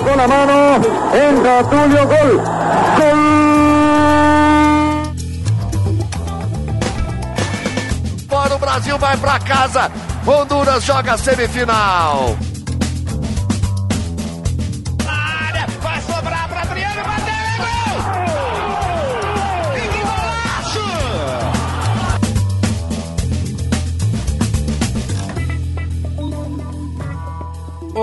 con la mano, entra Tulio, gol, gol. Fora o Brasil vai pra casa. Honduras joga semifinal.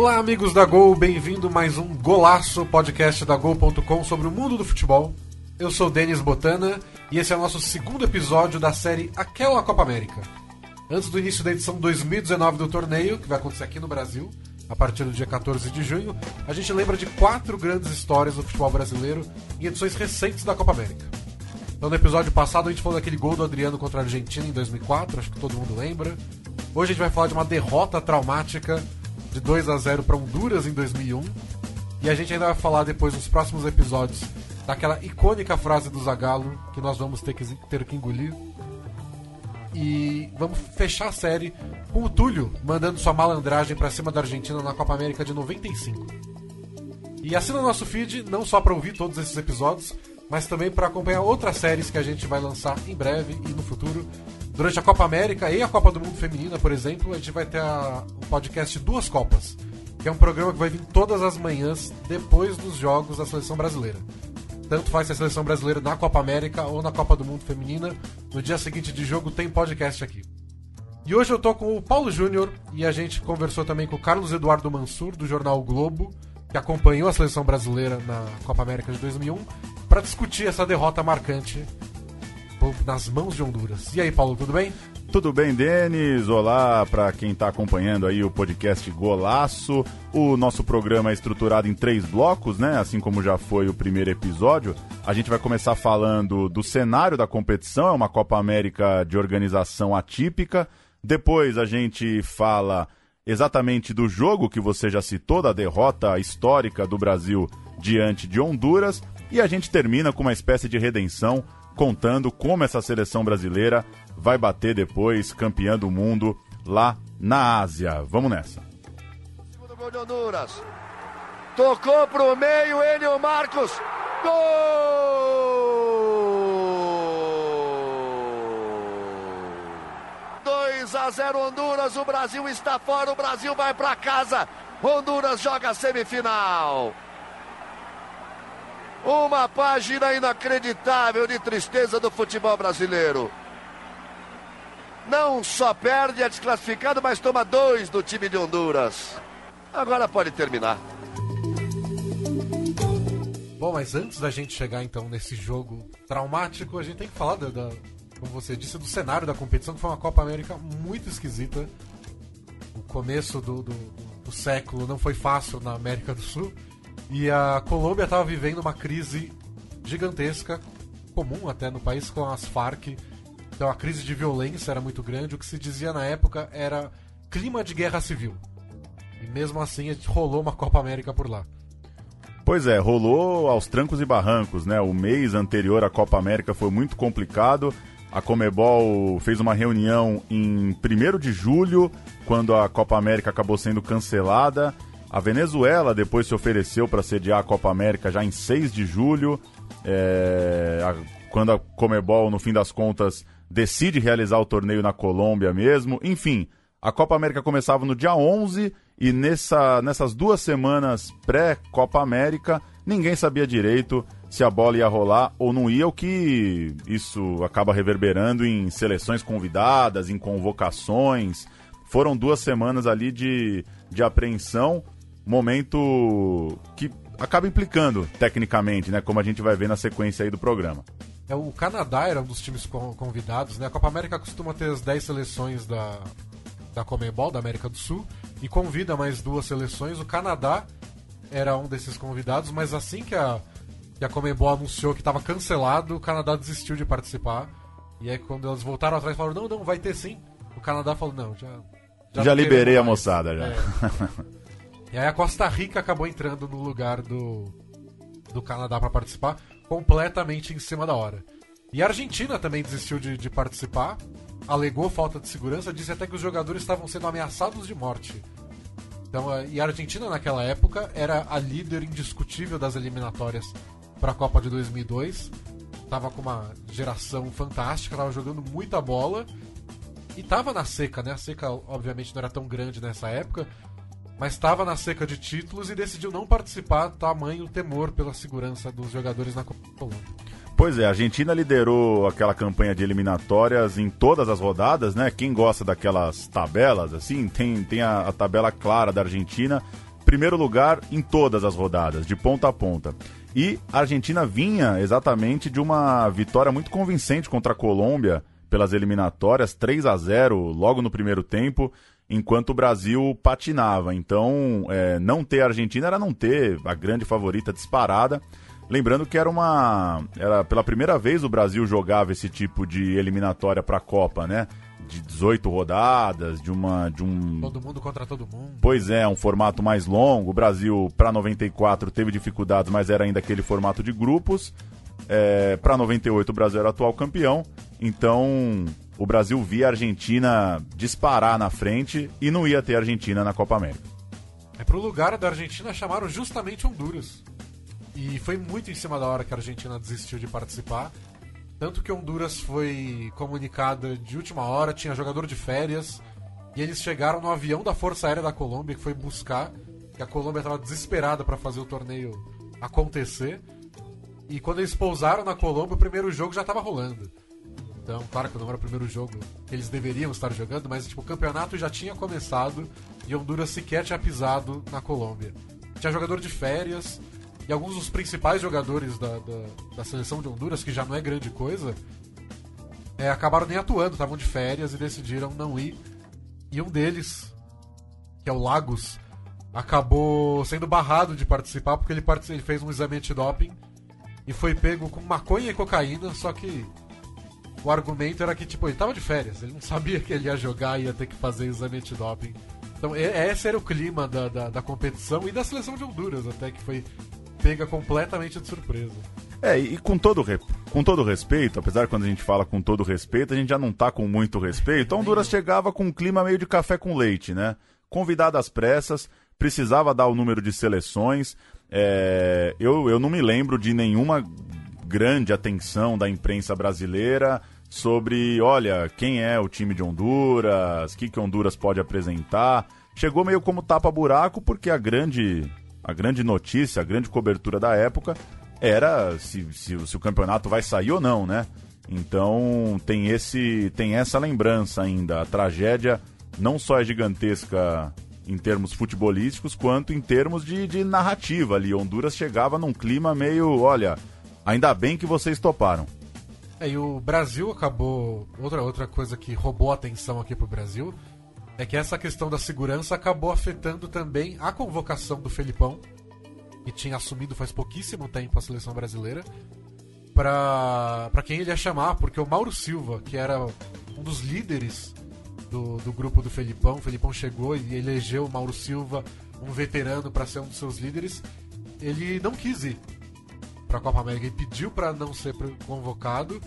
Olá, amigos da Gol, bem-vindo mais um Golaço podcast da Gol.com sobre o mundo do futebol. Eu sou Denis Botana e esse é o nosso segundo episódio da série Aquela Copa América. Antes do início da edição 2019 do torneio, que vai acontecer aqui no Brasil, a partir do dia 14 de junho, a gente lembra de quatro grandes histórias do futebol brasileiro em edições recentes da Copa América. Então, no episódio passado, a gente falou daquele gol do Adriano contra a Argentina em 2004, acho que todo mundo lembra. Hoje a gente vai falar de uma derrota traumática de 2 a 0 para Honduras em 2001. E a gente ainda vai falar depois nos próximos episódios daquela icônica frase do Zagallo que nós vamos ter que, ter que engolir. E vamos fechar a série com o Túlio mandando sua malandragem para cima da Argentina na Copa América de 95. E assina nosso feed não só para ouvir todos esses episódios, mas também para acompanhar outras séries que a gente vai lançar em breve e no futuro. Durante a Copa América e a Copa do Mundo Feminina, por exemplo, a gente vai ter o podcast Duas Copas, que é um programa que vai vir todas as manhãs depois dos jogos da seleção brasileira. Tanto faz se a seleção brasileira na Copa América ou na Copa do Mundo Feminina, no dia seguinte de jogo tem podcast aqui. E hoje eu tô com o Paulo Júnior e a gente conversou também com o Carlos Eduardo Mansur, do jornal o Globo, que acompanhou a seleção brasileira na Copa América de 2001, para discutir essa derrota marcante nas mãos de Honduras. E aí, Paulo, tudo bem? Tudo bem, Denis? Olá para quem está acompanhando aí o podcast Golaço. O nosso programa é estruturado em três blocos, né? Assim como já foi o primeiro episódio. A gente vai começar falando do cenário da competição, é uma Copa América de organização atípica. Depois a gente fala exatamente do jogo que você já citou, da derrota histórica do Brasil diante de Honduras. E a gente termina com uma espécie de redenção contando como essa seleção brasileira vai bater depois campeã do mundo lá na Ásia. Vamos nessa. Gol de Honduras. Tocou pro meio, o Marcos. Gol! 2 a 0 Honduras, o Brasil está fora, o Brasil vai para casa. Honduras joga semifinal. Uma página inacreditável de tristeza do futebol brasileiro. Não só perde, é desclassificado, mas toma dois do time de Honduras. Agora pode terminar. Bom, mas antes da gente chegar então nesse jogo traumático, a gente tem que falar da, da como você disse, do cenário da competição, que foi uma Copa América muito esquisita. O começo do, do, do século não foi fácil na América do Sul. E a Colômbia estava vivendo uma crise gigantesca, comum até no país, com as Farc. Então a crise de violência era muito grande. O que se dizia na época era clima de guerra civil. E mesmo assim rolou uma Copa América por lá. Pois é, rolou aos trancos e barrancos, né? O mês anterior à Copa América foi muito complicado. A Comebol fez uma reunião em 1 de julho, quando a Copa América acabou sendo cancelada. A Venezuela depois se ofereceu para sediar a Copa América já em 6 de julho, é, a, quando a Comebol, no fim das contas, decide realizar o torneio na Colômbia mesmo. Enfim, a Copa América começava no dia 11 e nessa, nessas duas semanas pré-Copa América, ninguém sabia direito se a bola ia rolar ou não ia, o que isso acaba reverberando em seleções convidadas, em convocações. Foram duas semanas ali de, de apreensão momento que acaba implicando tecnicamente, né? Como a gente vai ver na sequência aí do programa. É, o Canadá era um dos times convidados, né? A Copa América costuma ter as 10 seleções da, da Comembol, da América do Sul, e convida mais duas seleções. O Canadá era um desses convidados, mas assim que a, que a Comembol anunciou que estava cancelado, o Canadá desistiu de participar. E aí quando eles voltaram atrás falaram, não, não, vai ter sim. O Canadá falou, não, já... Já, já liberei a moçada, já. É. E aí a Costa Rica acabou entrando no lugar do, do Canadá para participar, completamente em cima da hora. E a Argentina também desistiu de, de, participar, alegou falta de segurança, disse até que os jogadores estavam sendo ameaçados de morte. Então, e a Argentina naquela época era a líder indiscutível das eliminatórias para a Copa de 2002. Tava com uma geração fantástica, tava jogando muita bola e tava na seca, né? A seca obviamente não era tão grande nessa época, mas estava na seca de títulos e decidiu não participar, tamanho temor pela segurança dos jogadores na Colômbia. Pois é, a Argentina liderou aquela campanha de eliminatórias em todas as rodadas, né? Quem gosta daquelas tabelas, assim, tem, tem a, a tabela clara da Argentina. Primeiro lugar em todas as rodadas, de ponta a ponta. E a Argentina vinha exatamente de uma vitória muito convincente contra a Colômbia pelas eliminatórias, 3 a 0 logo no primeiro tempo, enquanto o Brasil patinava. Então, é, não ter a Argentina era não ter a grande favorita disparada. Lembrando que era uma. Era pela primeira vez o Brasil jogava esse tipo de eliminatória para a Copa, né? De 18 rodadas, de uma. De um... Todo mundo contra todo mundo. Pois é, um formato mais longo. O Brasil, para 94, teve dificuldades, mas era ainda aquele formato de grupos. É, para 98, o Brasil era atual campeão. Então, o Brasil via a Argentina disparar na frente e não ia ter Argentina na Copa América. É pro lugar da Argentina chamaram justamente Honduras. E foi muito em cima da hora que a Argentina desistiu de participar. Tanto que Honduras foi comunicada de última hora, tinha jogador de férias. E eles chegaram no avião da Força Aérea da Colômbia, que foi buscar. Que a Colômbia estava desesperada para fazer o torneio acontecer. E quando eles pousaram na Colômbia, o primeiro jogo já estava rolando. Então, claro que não era o primeiro jogo que eles deveriam estar jogando, mas tipo, o campeonato já tinha começado e Honduras sequer tinha pisado na Colômbia. Tinha jogador de férias, e alguns dos principais jogadores da, da, da, seleção de Honduras, que já não é grande coisa, é, acabaram nem atuando, estavam de férias e decidiram não ir. E um deles, que é o Lagos, acabou sendo barrado de participar porque ele, ele fez um exame antidoping e foi pego com maconha e cocaína, só que o argumento era que tipo, ele estava de férias, ele não sabia que ele ia jogar e ia ter que fazer exame antidoping. Então, esse era o clima da, da, da, competição e da seleção de Honduras, até que foi pega completamente de surpresa. É, e com todo, com todo respeito, apesar quando a gente fala com todo respeito, a gente já não tá com muito respeito, a Honduras chegava com um clima meio de café com leite, né? Convidada às pressas, precisava dar o número de seleções. É, eu, eu não me lembro de nenhuma grande atenção da imprensa brasileira sobre, olha, quem é o time de Honduras, o que, que Honduras pode apresentar. Chegou meio como tapa-buraco, porque a grande a grande notícia, a grande cobertura da época era se, se, se, o campeonato vai sair ou não, né? Então tem esse tem essa lembrança ainda. A tragédia não só é gigantesca em termos futebolísticos, quanto em termos de, de narrativa ali. Honduras chegava num clima meio, olha, ainda bem que vocês toparam. É, e o Brasil acabou. Outra, outra coisa que roubou a atenção aqui pro Brasil é que essa questão da segurança acabou afetando também a convocação do Felipão, que tinha assumido faz pouquíssimo tempo a seleção brasileira, para quem ele ia chamar, porque o Mauro Silva, que era um dos líderes do, do grupo do Felipão, o Felipão chegou e elegeu o Mauro Silva, um veterano, para ser um dos seus líderes, ele não quis ir para a Copa América, ele pediu para não ser convocado.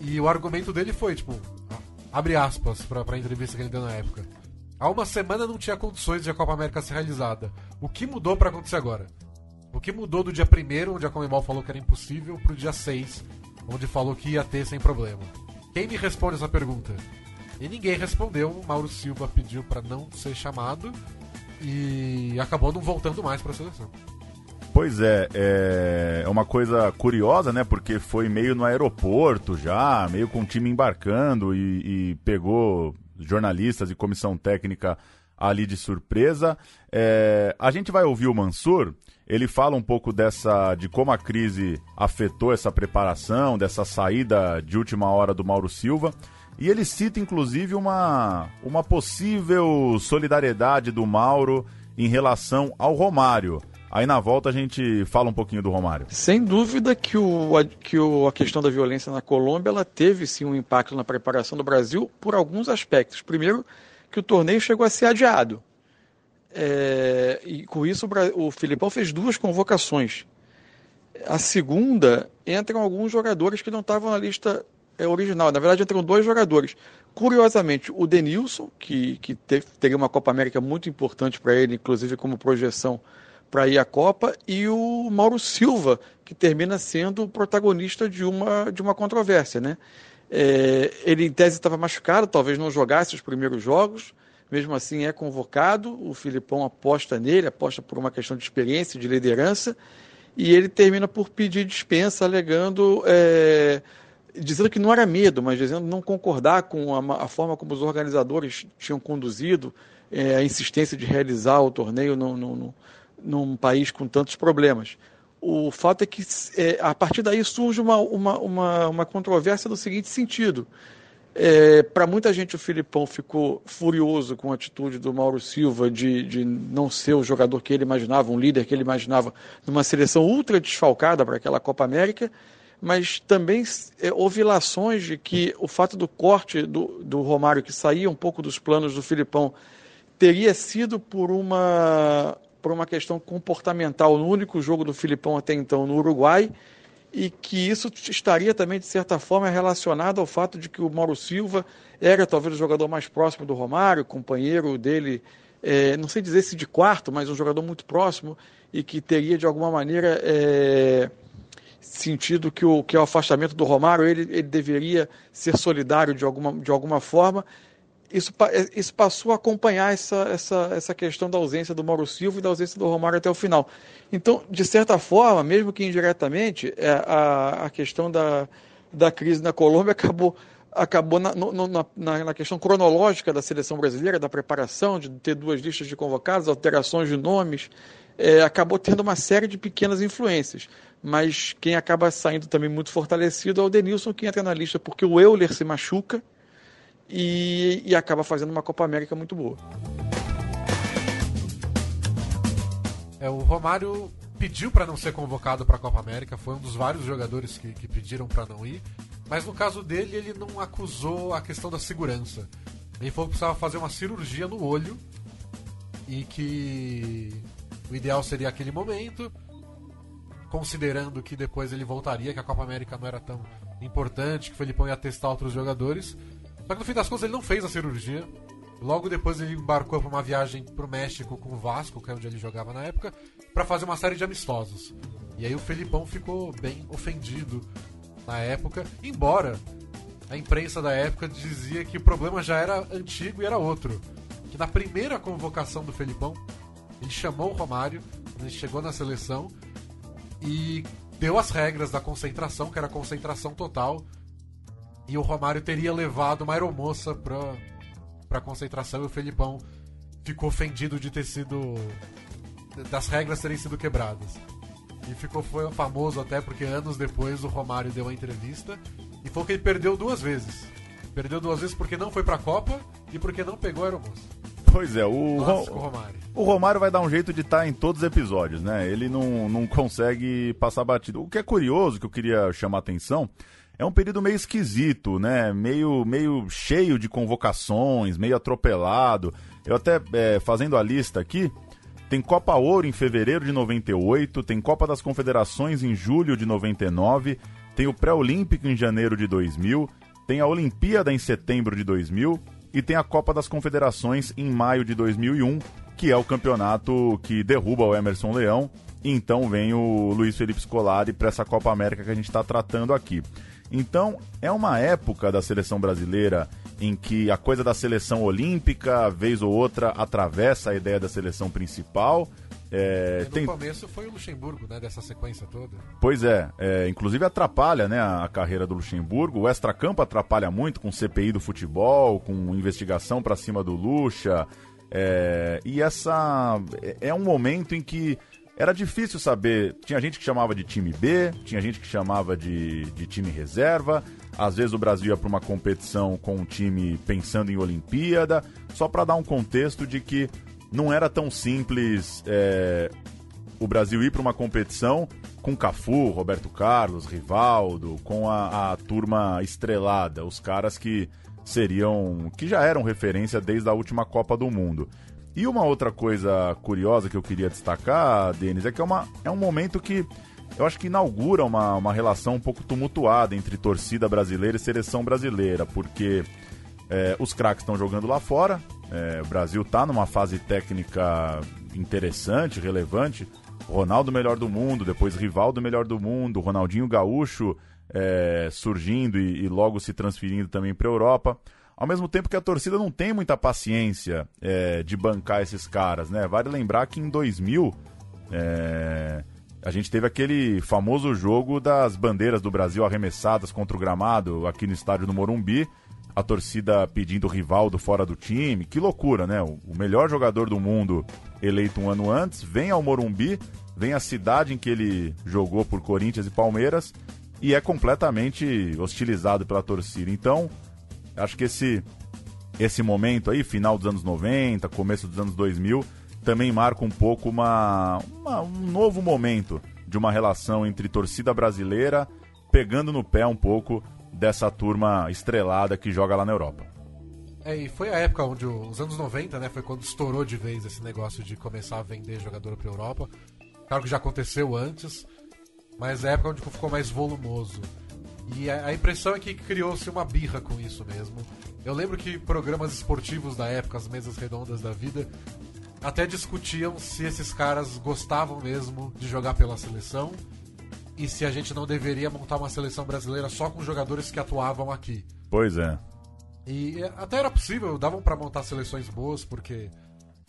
E o argumento dele foi, tipo, Abre aspas para a entrevista que ele deu na época. Há uma semana não tinha condições de a Copa América ser realizada. O que mudou para acontecer agora? O que mudou do dia 1 onde a Comembol falou que era impossível, pro dia 6, onde falou que ia ter sem problema? Quem me responde essa pergunta? E ninguém respondeu. O Mauro Silva pediu para não ser chamado e acabou não voltando mais para a seleção. Pois é, é uma coisa curiosa, né? Porque foi meio no aeroporto já, meio com o time embarcando e, e pegou jornalistas e comissão técnica ali de surpresa. É, a gente vai ouvir o Mansur. Ele fala um pouco dessa de como a crise afetou essa preparação, dessa saída de última hora do Mauro Silva. E ele cita inclusive uma, uma possível solidariedade do Mauro em relação ao Romário. Aí na volta a gente fala um pouquinho do Romário. Sem dúvida que, o, que o, a questão da violência na Colômbia ela teve sim um impacto na preparação do Brasil por alguns aspectos. Primeiro, que o torneio chegou a ser adiado. É, e com isso o, o Filipão fez duas convocações. A segunda entram alguns jogadores que não estavam na lista é, original. Na verdade, entram dois jogadores. Curiosamente, o Denilson, que, que teve, teria uma Copa América muito importante para ele, inclusive como projeção para ir à Copa, e o Mauro Silva, que termina sendo o protagonista de uma, de uma controvérsia. Né? É, ele, em tese, estava machucado, talvez não jogasse os primeiros jogos, mesmo assim é convocado, o Filipão aposta nele, aposta por uma questão de experiência, de liderança, e ele termina por pedir dispensa, alegando. É, dizendo que não era medo, mas dizendo não concordar com a, a forma como os organizadores tinham conduzido é, a insistência de realizar o torneio no, no, no, num país com tantos problemas. O fato é que é, a partir daí surge uma, uma, uma, uma controvérsia no seguinte sentido. É, Para muita gente, o Filipão ficou furioso com a atitude do Mauro Silva de, de não ser o jogador que ele imaginava, um líder que ele imaginava, numa seleção ultra desfalcada para aquela Copa América mas também é, houve ilações de que o fato do corte do, do Romário, que saía um pouco dos planos do Filipão, teria sido por uma, por uma questão comportamental no único jogo do Filipão até então no Uruguai, e que isso estaria também, de certa forma, relacionado ao fato de que o Mauro Silva era talvez o jogador mais próximo do Romário, companheiro dele, é, não sei dizer se de quarto, mas um jogador muito próximo, e que teria, de alguma maneira, é, sentido que o, que o afastamento do Romário ele, ele deveria ser solidário de alguma, de alguma forma. Isso, isso passou a acompanhar essa, essa, essa questão da ausência do Mauro Silva e da ausência do Romário até o final. Então, de certa forma, mesmo que indiretamente, é, a, a questão da, da crise na Colômbia acabou, acabou na, no, na, na, questão cronológica da seleção brasileira, da preparação, de ter duas listas de convocados, alterações de nomes, é, acabou tendo uma série de pequenas influências mas quem acaba saindo também muito fortalecido é o Denilson, que entra na lista porque o Euler se machuca e, e acaba fazendo uma Copa América muito boa. É, o Romário pediu para não ser convocado para a Copa América, foi um dos vários jogadores que, que pediram para não ir, mas no caso dele ele não acusou a questão da segurança. Ele falou que precisava fazer uma cirurgia no olho e que o ideal seria aquele momento considerando que depois ele voltaria, que a Copa América não era tão importante, que o Felipão ia testar outros jogadores. Só que no fim das contas ele não fez a cirurgia. Logo depois ele embarcou para uma viagem para o México com o Vasco, que é onde ele jogava na época, para fazer uma série de amistosos. E aí o Felipão ficou bem ofendido na época, embora a imprensa da época dizia que o problema já era antigo e era outro. Que na primeira convocação do Felipão, ele chamou o Romário, ele chegou na seleção, e deu as regras da concentração, que era concentração total. E o Romário teria levado uma aeromoça pra, pra concentração e o Felipão ficou ofendido de ter sido. das regras terem sido quebradas. E ficou foi famoso até porque anos depois o Romário deu uma entrevista e falou que ele perdeu duas vezes. Perdeu duas vezes porque não foi pra Copa e porque não pegou a aeromoça. Pois é, o, Nossa, Romário. O Romário vai dar um jeito de estar tá em todos os episódios, né? Ele não, não consegue passar batido. O que é curioso, que eu queria chamar a atenção, é um período meio esquisito, né? Meio, meio cheio de convocações, meio atropelado. Eu até, é, fazendo a lista aqui, tem Copa Ouro em fevereiro de 98, tem Copa das Confederações em julho de 99, tem o Pré-Olímpico em janeiro de 2000, tem a Olimpíada em setembro de 2000 e tem a Copa das Confederações em maio de 2001, que é o campeonato que derruba o Emerson Leão. E então vem o Luiz Felipe Scolari para essa Copa América que a gente está tratando aqui. Então, é uma época da seleção brasileira em que a coisa da seleção olímpica, vez ou outra, atravessa a ideia da seleção principal é, no tem... começo foi o Luxemburgo, né, dessa sequência toda. Pois é, é inclusive atrapalha né, a, a, carreira do Luxemburgo. O extracampo atrapalha muito com CPI do futebol, com investigação para cima do Luxa. É, e essa é, é um momento em que era difícil saber. Tinha gente que chamava de time B, tinha gente que chamava de, de time reserva. Às vezes o Brasil ia para uma competição com um time pensando em Olimpíada, só para dar um contexto de que não era tão simples é, o Brasil ir para uma competição com Cafu, Roberto Carlos, Rivaldo, com a, a, turma estrelada, os caras que seriam, que já eram referência desde a última Copa do Mundo. E uma outra coisa curiosa que eu queria destacar, Denis, é que é, uma, é um momento que eu acho que inaugura uma, uma relação um pouco tumultuada entre torcida brasileira e seleção brasileira, porque é, os craques estão jogando lá fora, é, o Brasil está numa fase técnica interessante, relevante. Ronaldo melhor do mundo, depois Rivaldo melhor do mundo, Ronaldinho Gaúcho é, surgindo e, e, logo se transferindo também para a Europa. Ao mesmo tempo que a torcida não tem muita paciência é, de bancar esses caras, né? Vale lembrar que em 2000 é, a gente teve aquele famoso jogo das bandeiras do Brasil arremessadas contra o gramado aqui no estádio do Morumbi. A torcida pedindo Rivaldo fora do time. Que loucura, né? O melhor jogador do mundo eleito um ano antes vem ao Morumbi, vem à cidade em que ele jogou por Corinthians e Palmeiras e é completamente hostilizado pela torcida. Então, acho que esse esse momento aí, final dos anos 90, começo dos anos 2000, também marca um pouco uma, uma, um novo momento de uma relação entre torcida brasileira pegando no pé um pouco dessa turma estrelada que joga lá na Europa. É, e foi a época onde os anos 90, né, foi quando estourou de vez esse negócio de começar a vender jogador para Europa. Claro que já aconteceu antes, mas é a época onde ficou mais volumoso. E a, impressão é que criou-se uma birra com isso mesmo. Eu lembro que programas esportivos da época, as mesas redondas da vida, até discutiam se esses caras gostavam mesmo de jogar pela seleção e se a gente não deveria montar uma seleção brasileira só com jogadores que atuavam aqui. Pois é. E até era possível, davam para montar seleções boas, porque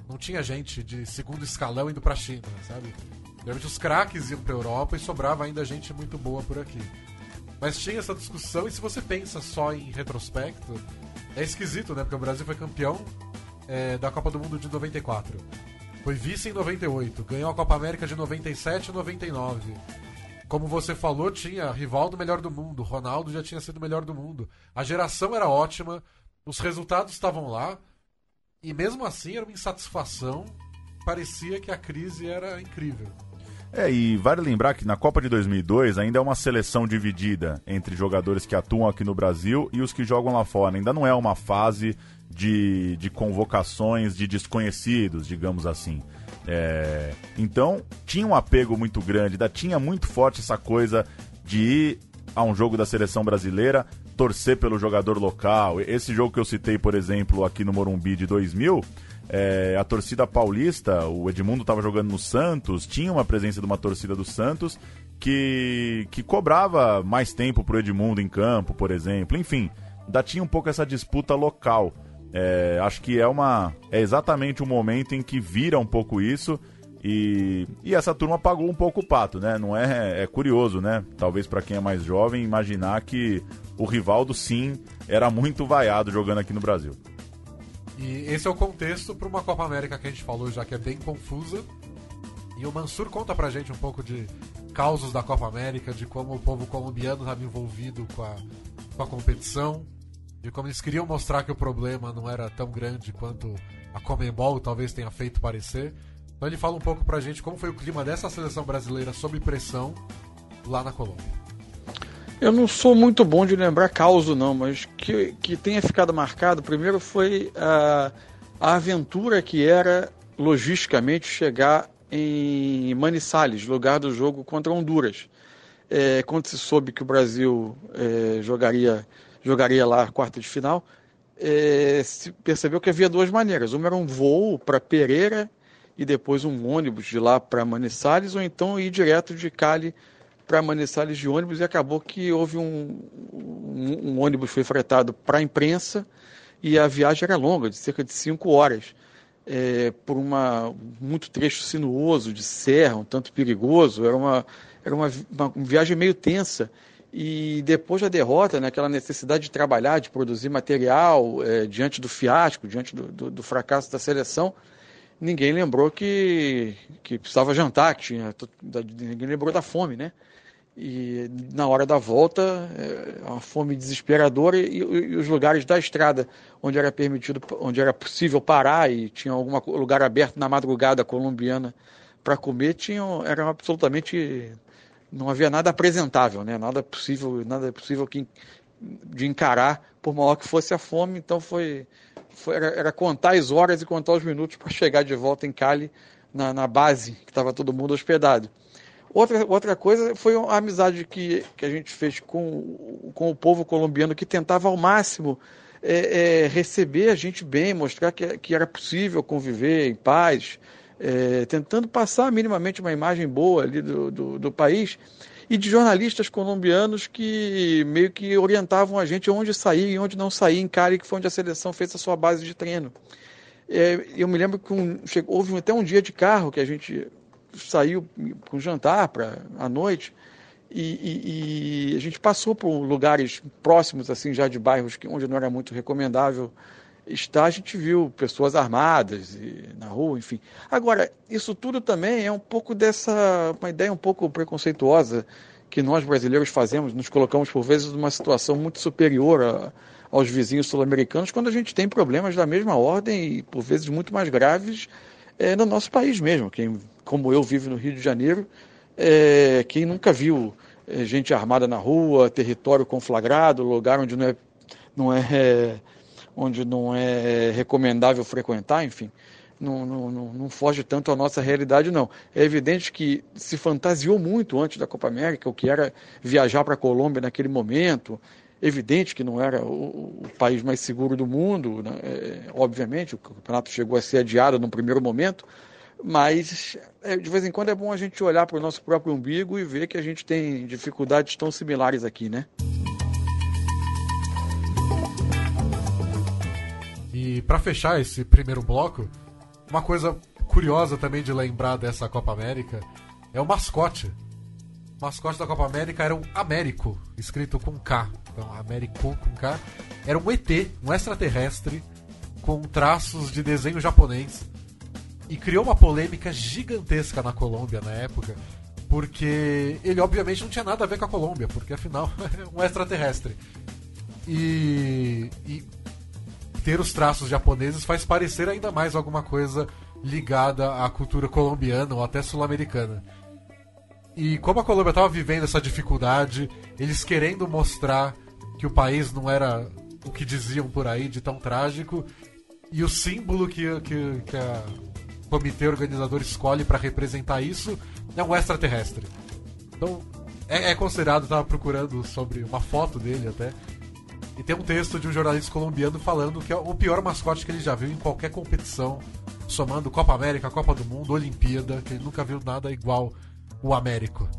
não tinha gente de segundo escalão indo pra China, sabe? Geralmente os craques iam pra Europa e sobrava ainda gente muito boa por aqui. Mas tinha essa discussão, e se você pensa só em retrospecto, é esquisito, né? Porque o Brasil foi campeão é, da Copa do Mundo de 94. Foi vice em 98, ganhou a Copa América de 97 e 99. Como você falou, tinha Rivaldo melhor do mundo, Ronaldo já tinha sido melhor do mundo. A geração era ótima, os resultados estavam lá, e mesmo assim era uma insatisfação. Parecia que a crise era incrível. É, e vale lembrar que na Copa de 2002 ainda é uma seleção dividida entre jogadores que atuam aqui no Brasil e os que jogam lá fora. Ainda não é uma fase de, de convocações de desconhecidos, digamos assim. É, então, tinha um apego muito grande, ainda tinha muito forte essa coisa de ir a um jogo da seleção brasileira, torcer pelo jogador local. Esse jogo que eu citei, por exemplo, aqui no Morumbi de 2000 é, a torcida paulista, o Edmundo estava jogando no Santos, tinha uma presença de uma torcida do Santos que, que cobrava mais tempo pro Edmundo em campo, por exemplo. Enfim, ainda tinha um pouco essa disputa local. É, acho que é uma é exatamente o momento em que vira um pouco isso e, e essa turma pagou um pouco o pato, né? Não é é curioso, né? Talvez para quem é mais jovem imaginar que o Rivaldo sim era muito vaiado jogando aqui no Brasil. E esse é o contexto para uma Copa América que a gente falou já que é bem confusa. E o Mansur conta pra gente um pouco de causos da Copa América, de como o povo colombiano estava envolvido com a, com a competição, de como eles queriam mostrar que o problema não era tão grande quanto a Comembol talvez tenha feito parecer. Então ele fala um pouco pra gente como foi o clima dessa seleção brasileira sob pressão lá na Colômbia. Eu não sou muito bom de lembrar causo, não, mas que, que tenha ficado marcado, primeiro foi a, a aventura que era, logisticamente, chegar em Manizales, lugar do jogo contra Honduras. É, quando se soube que o Brasil é, jogaria, jogaria lá a quarta de final, é, se percebeu que havia duas maneiras. Uma era um voo para Pereira e depois um ônibus de lá para Manizales, ou então ir direto de Cali para Manizales de ônibus e acabou que houve um, um, um ônibus foi fretado para a imprensa e a viagem era longa, de cerca de cinco horas, é, por uma muito trecho sinuoso de serra, um tanto perigoso, era uma era uma, uma, uma viagem meio tensa e depois da derrota, né, necessidade de trabalhar, de produzir material é, diante do fiasco, diante do, do, do fracasso da seleção, ninguém lembrou que, que precisava jantar, que tinha, ninguém lembrou da fome, né? E na hora da volta, é uma fome desesperadora e, e, os lugares da estrada onde era permitido, onde era possível parar e tinha algum lugar aberto na madrugada colombiana para comer, tinham, eram absolutamente não havia nada apresentável, né? Nada possível, nada possível que, de encarar por maior que fosse a fome. Então foi, foi era, era contar as horas e contar os minutos para chegar de volta em Cali na, na base que estava todo mundo hospedado. Outra, outra coisa foi a amizade que, que a gente fez com, com o povo colombiano, que tentava ao máximo é, é, receber a gente bem, mostrar que, que era possível conviver em paz, é, tentando passar minimamente uma imagem boa ali do, do, do, país, e de jornalistas colombianos que meio que orientavam a gente onde sair e onde não sair em Cali, que foi onde a seleção fez a sua base de treino. É, eu me lembro que um, chegou, houve até um dia de carro que a gente saiu com jantar para à noite e, e, e, a gente passou por lugares próximos assim já de bairros que, onde não era muito recomendável estar a gente viu pessoas armadas e, na rua enfim. Agora isso tudo também é um pouco dessa uma ideia um pouco preconceituosa que nós brasileiros fazemos nos colocamos por vezes numa situação muito superior a, aos vizinhos sul-americanos quando a gente tem problemas da mesma ordem e por vezes muito mais graves é, no nosso país mesmo quem como eu vivo no Rio de Janeiro, é, quem nunca viu é, gente armada na rua, território conflagrado, lugar onde não é, não é, onde não é recomendável frequentar, enfim, não, não, não, não foge tanto à nossa realidade, não. É evidente que se fantasiou muito antes da Copa América, o que era viajar para a Colômbia naquele momento, evidente que não era o, país mais seguro do mundo, né? é, obviamente, o campeonato chegou a ser adiado no primeiro momento, mas é, de vez em quando é bom a gente olhar para o nosso próprio umbigo e ver que a gente tem dificuldades tão similares aqui, né? E para fechar esse primeiro bloco, uma coisa curiosa também de lembrar dessa Copa América é o mascote. Mascote da Copa América era um Américo, escrito com K. Então, Américo com K. Era um ET, um extraterrestre, com traços de desenho japonês e criou uma polêmica gigantesca na Colômbia na época, porque ele obviamente não tinha nada a ver com a Colômbia, porque afinal é um extraterrestre. E, e ter os traços japoneses faz parecer ainda mais alguma coisa ligada à cultura colombiana ou até sul-americana. E como a Colômbia estava vivendo essa dificuldade, eles querendo mostrar que o país não era o que diziam por aí de tão trágico, e o símbolo que, que, que a comitê organizador escolhe para representar isso é um extraterrestre. Então, é, é considerado, estava procurando sobre uma foto dele até, e tem um texto de um jornalista colombiano falando que é o pior mascote que ele já viu em qualquer competição, somando Copa América, Copa do Mundo, Olimpíada, que ele nunca viu nada igual o Américo.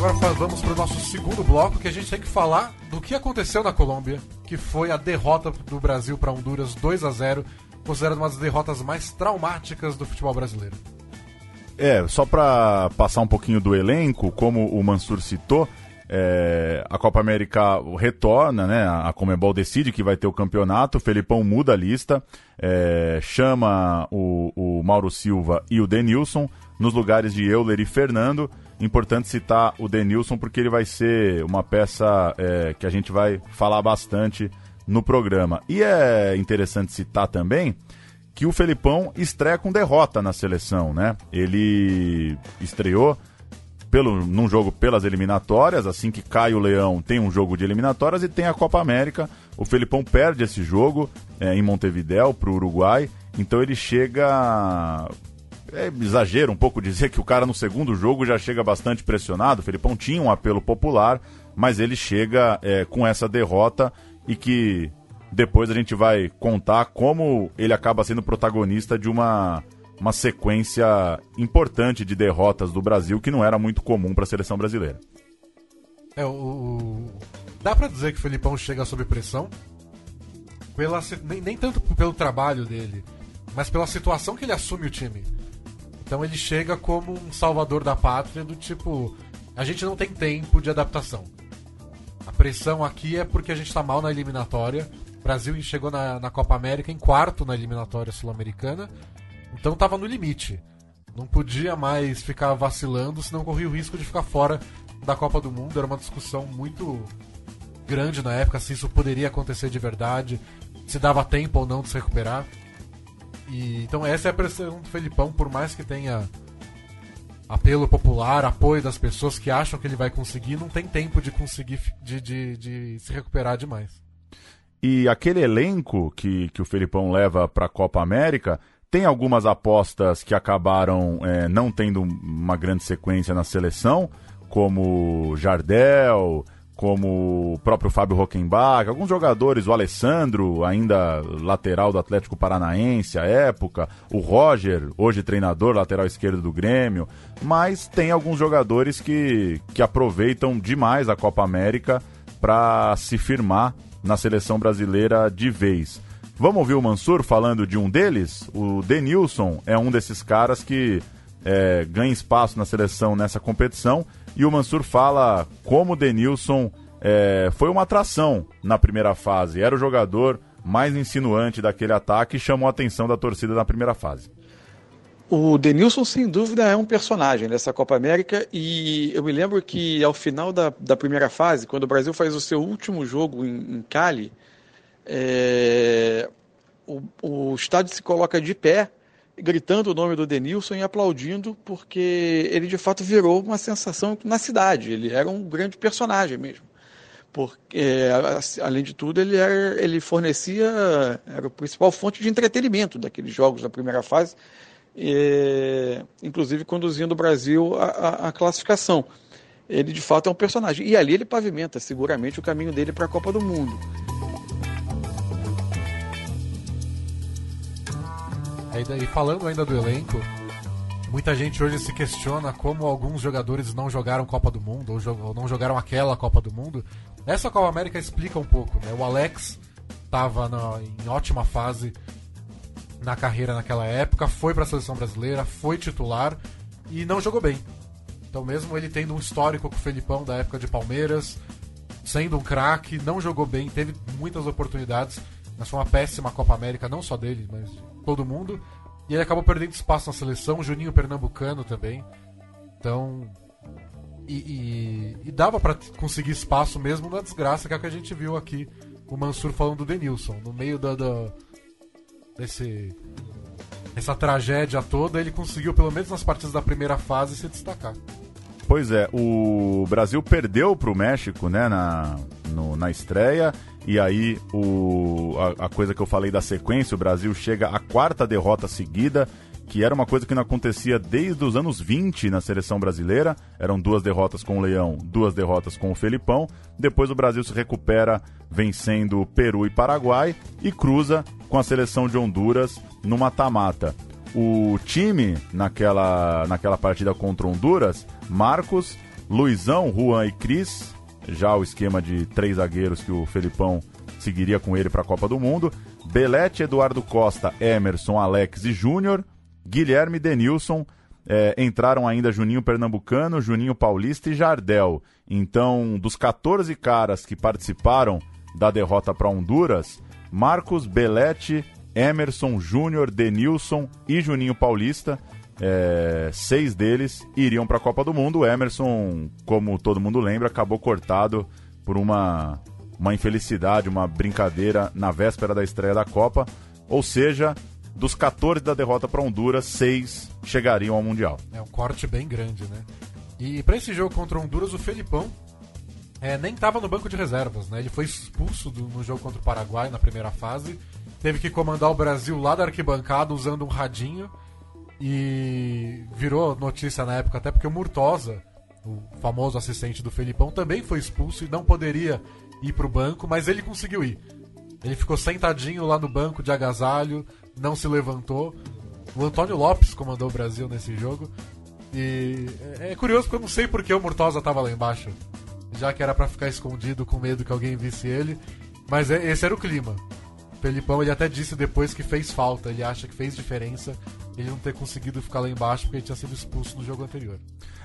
agora vamos para o nosso segundo bloco, que a gente tem que falar do que aconteceu na Colômbia, que foi a derrota do Brasil para Honduras 2 a 0 considerada uma das derrotas mais traumáticas do futebol brasileiro. É, só para passar um pouquinho do elenco, como o Mansur citou, é, a Copa América retorna, né? A Comebol decide que vai ter o campeonato, o Felipão muda a lista, é, chama o, o Mauro Silva e o Denilson nos lugares de Euler e Fernando importante citar o Denilson porque ele vai ser uma peça é, que a gente vai falar bastante no programa. E é interessante citar também que o Felipão estreia com derrota na seleção, né? Ele estreou pelo, num jogo pelas eliminatórias, assim que cai o Leão tem um jogo de eliminatórias e tem a Copa América. O Felipão perde esse jogo é, em Montevidéu para o Uruguai, então ele chega é exagero um pouco dizer que o cara no segundo jogo já chega bastante pressionado. O Felipão tinha um apelo popular, mas ele chega é, com essa derrota e que depois a gente vai contar como ele acaba sendo protagonista de uma, uma sequência importante de derrotas do Brasil que não era muito comum para a seleção brasileira. É, o, dá para dizer que o Felipão chega sob pressão? Pela, nem, nem tanto pelo trabalho dele, mas pela situação que ele assume o time. Então ele chega como um salvador da pátria, do tipo: a gente não tem tempo de adaptação. A pressão aqui é porque a gente está mal na eliminatória. O Brasil chegou na, na Copa América em quarto na eliminatória sul-americana, então estava no limite. Não podia mais ficar vacilando, senão corria o risco de ficar fora da Copa do Mundo. Era uma discussão muito grande na época se isso poderia acontecer de verdade, se dava tempo ou não de se recuperar. E, então essa é a pressão do Felipão, por mais que tenha apelo popular, apoio das pessoas que acham que ele vai conseguir, não tem tempo de conseguir de, de, de se recuperar demais. E aquele elenco que, que o Felipão leva para a Copa América tem algumas apostas que acabaram é, não tendo uma grande sequência na seleção, como Jardel, como o próprio Fábio Rockenbach, alguns jogadores, o Alessandro, ainda lateral do Atlético Paranaense à época, o Roger, hoje treinador, lateral esquerdo do Grêmio, mas tem alguns jogadores que, que aproveitam demais a Copa América para se firmar na seleção brasileira de vez. Vamos ouvir o Mansur falando de um deles? O Denilson é um desses caras que é, ganha espaço na seleção nessa competição e o Mansur fala como o Denilson é, foi uma atração na primeira fase. Era o jogador mais insinuante daquele ataque e chamou a atenção da torcida na primeira fase. O Denilson, sem dúvida, é um personagem dessa Copa América e eu me lembro que ao final da, da primeira fase, quando o Brasil faz o seu último jogo em, em Cali, é, o, o estádio se coloca de pé gritando o nome do Denilson e aplaudindo, porque ele de fato virou uma sensação na cidade. Ele era um grande personagem mesmo. Porque, além de tudo, ele, era, ele fornecia, era a principal fonte de entretenimento daqueles jogos da primeira fase, e, inclusive conduzindo o Brasil à, à classificação. Ele de fato é um personagem. E ali ele pavimenta seguramente o caminho dele para a Copa do Mundo. E falando ainda do elenco, muita gente hoje se questiona como alguns jogadores não jogaram Copa do Mundo ou, não jogaram aquela Copa do Mundo. Essa Copa América explica um pouco, né? O Alex estava em ótima fase na carreira naquela época, foi para a seleção brasileira, foi titular e não jogou bem. Então, mesmo ele tendo um histórico com o Felipão da época de Palmeiras, sendo um craque, não jogou bem, teve muitas oportunidades, mas foi uma péssima Copa América, não só dele, mas todo mundo. E ele acabou perdendo espaço na seleção, Juninho Pernambucano também. Então. E, e, e dava para conseguir espaço mesmo na desgraça, que é o que a gente viu aqui. O Mansur falando do Denilson. No meio da, da desse, essa tragédia toda, ele conseguiu, pelo menos nas partidas da primeira fase, se destacar. Pois é, o Brasil perdeu para o México né, na, no, na estreia e aí, o, a, a, coisa que eu falei da sequência, o Brasil chega à quarta derrota seguida, que era uma coisa que não acontecia desde os anos 20 na seleção brasileira. Eram duas derrotas com o Leão, duas derrotas com o Felipão. Depois o Brasil se recupera vencendo Peru e Paraguai e cruza com a seleção de Honduras no mata-mata. O time naquela, naquela partida contra Honduras, Marcos, Luizão, Juan e Cris, já o esquema de três zagueiros que o Felipão seguiria com ele para a Copa do Mundo. Belete, Eduardo Costa, Emerson, Alex e Júnior. Guilherme Denilson. É, entraram ainda Juninho Pernambucano, Juninho Paulista e Jardel. Então, dos 14 caras que participaram da derrota para Honduras, Marcos, Belete, Emerson, Júnior, Denilson e Juninho Paulista é, seis deles iriam para a Copa do Mundo. O Emerson, como todo mundo lembra, acabou cortado por uma, uma infelicidade, uma brincadeira na véspera da estreia da Copa. Ou seja, dos 14 da derrota para Honduras, seis chegariam ao Mundial. É um corte bem grande, né? E para esse jogo contra Honduras, o Felipão é, nem estava no banco de reservas, né? Ele foi expulso do, no jogo contra o Paraguai na primeira fase. Teve que comandar o Brasil lá da arquibancada usando um radinho e virou notícia na época, até porque o Murtosa, o famoso assistente do Felipão, também foi expulso e não poderia ir para o banco, mas ele conseguiu ir. Ele ficou sentadinho lá no banco de agasalho, não se levantou. O Antônio Lopes comandou o Brasil nesse jogo. E é, é curioso porque eu não sei porque o Murtosa estava lá embaixo. Já que era para ficar escondido com medo que alguém visse ele. Mas é, esse era o clima. O Felipão ele até disse depois que fez falta, ele acha que fez diferença ele não ter conseguido ficar lá embaixo porque ele tinha sido expulso no jogo anterior.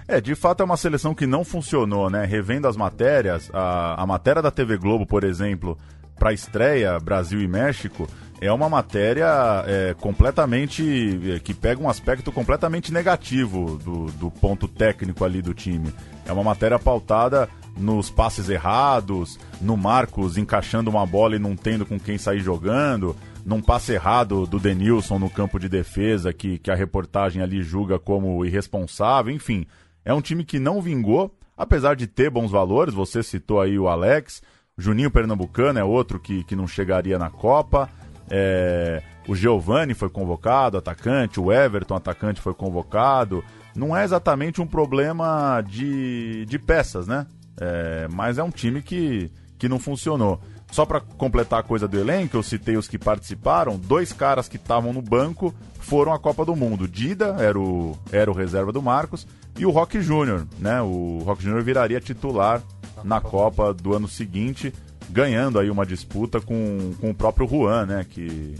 É, de fato é uma seleção que não funcionou, né? Revendo as matérias, a, a matéria da TV Globo, por exemplo, para estreia Brasil e México, é uma matéria é, completamente. É, que pega um aspecto completamente negativo do, do ponto técnico ali do time. É uma matéria pautada nos passes errados, no Marcos encaixando uma bola e não tendo com quem sair jogando num passe errado do Denilson no campo de defesa, que, que a reportagem ali julga como irresponsável, enfim. É um time que não vingou, apesar de ter bons valores, você citou aí o Alex, Juninho Pernambucano é outro que, que não chegaria na Copa. É, o Giovani foi convocado, atacante, o Everton, atacante, foi convocado. Não é exatamente um problema de, de peças, né? É, mas é um time que, que não funcionou. Só para completar a coisa do elenco, eu citei os que participaram. Dois caras que estavam no banco foram à Copa do Mundo. Dida era o, era o reserva do Marcos e o Rock Júnior, né? O Rock Júnior viraria titular na Copa do ano seguinte, ganhando aí uma disputa com, com o próprio Juan, né? Que,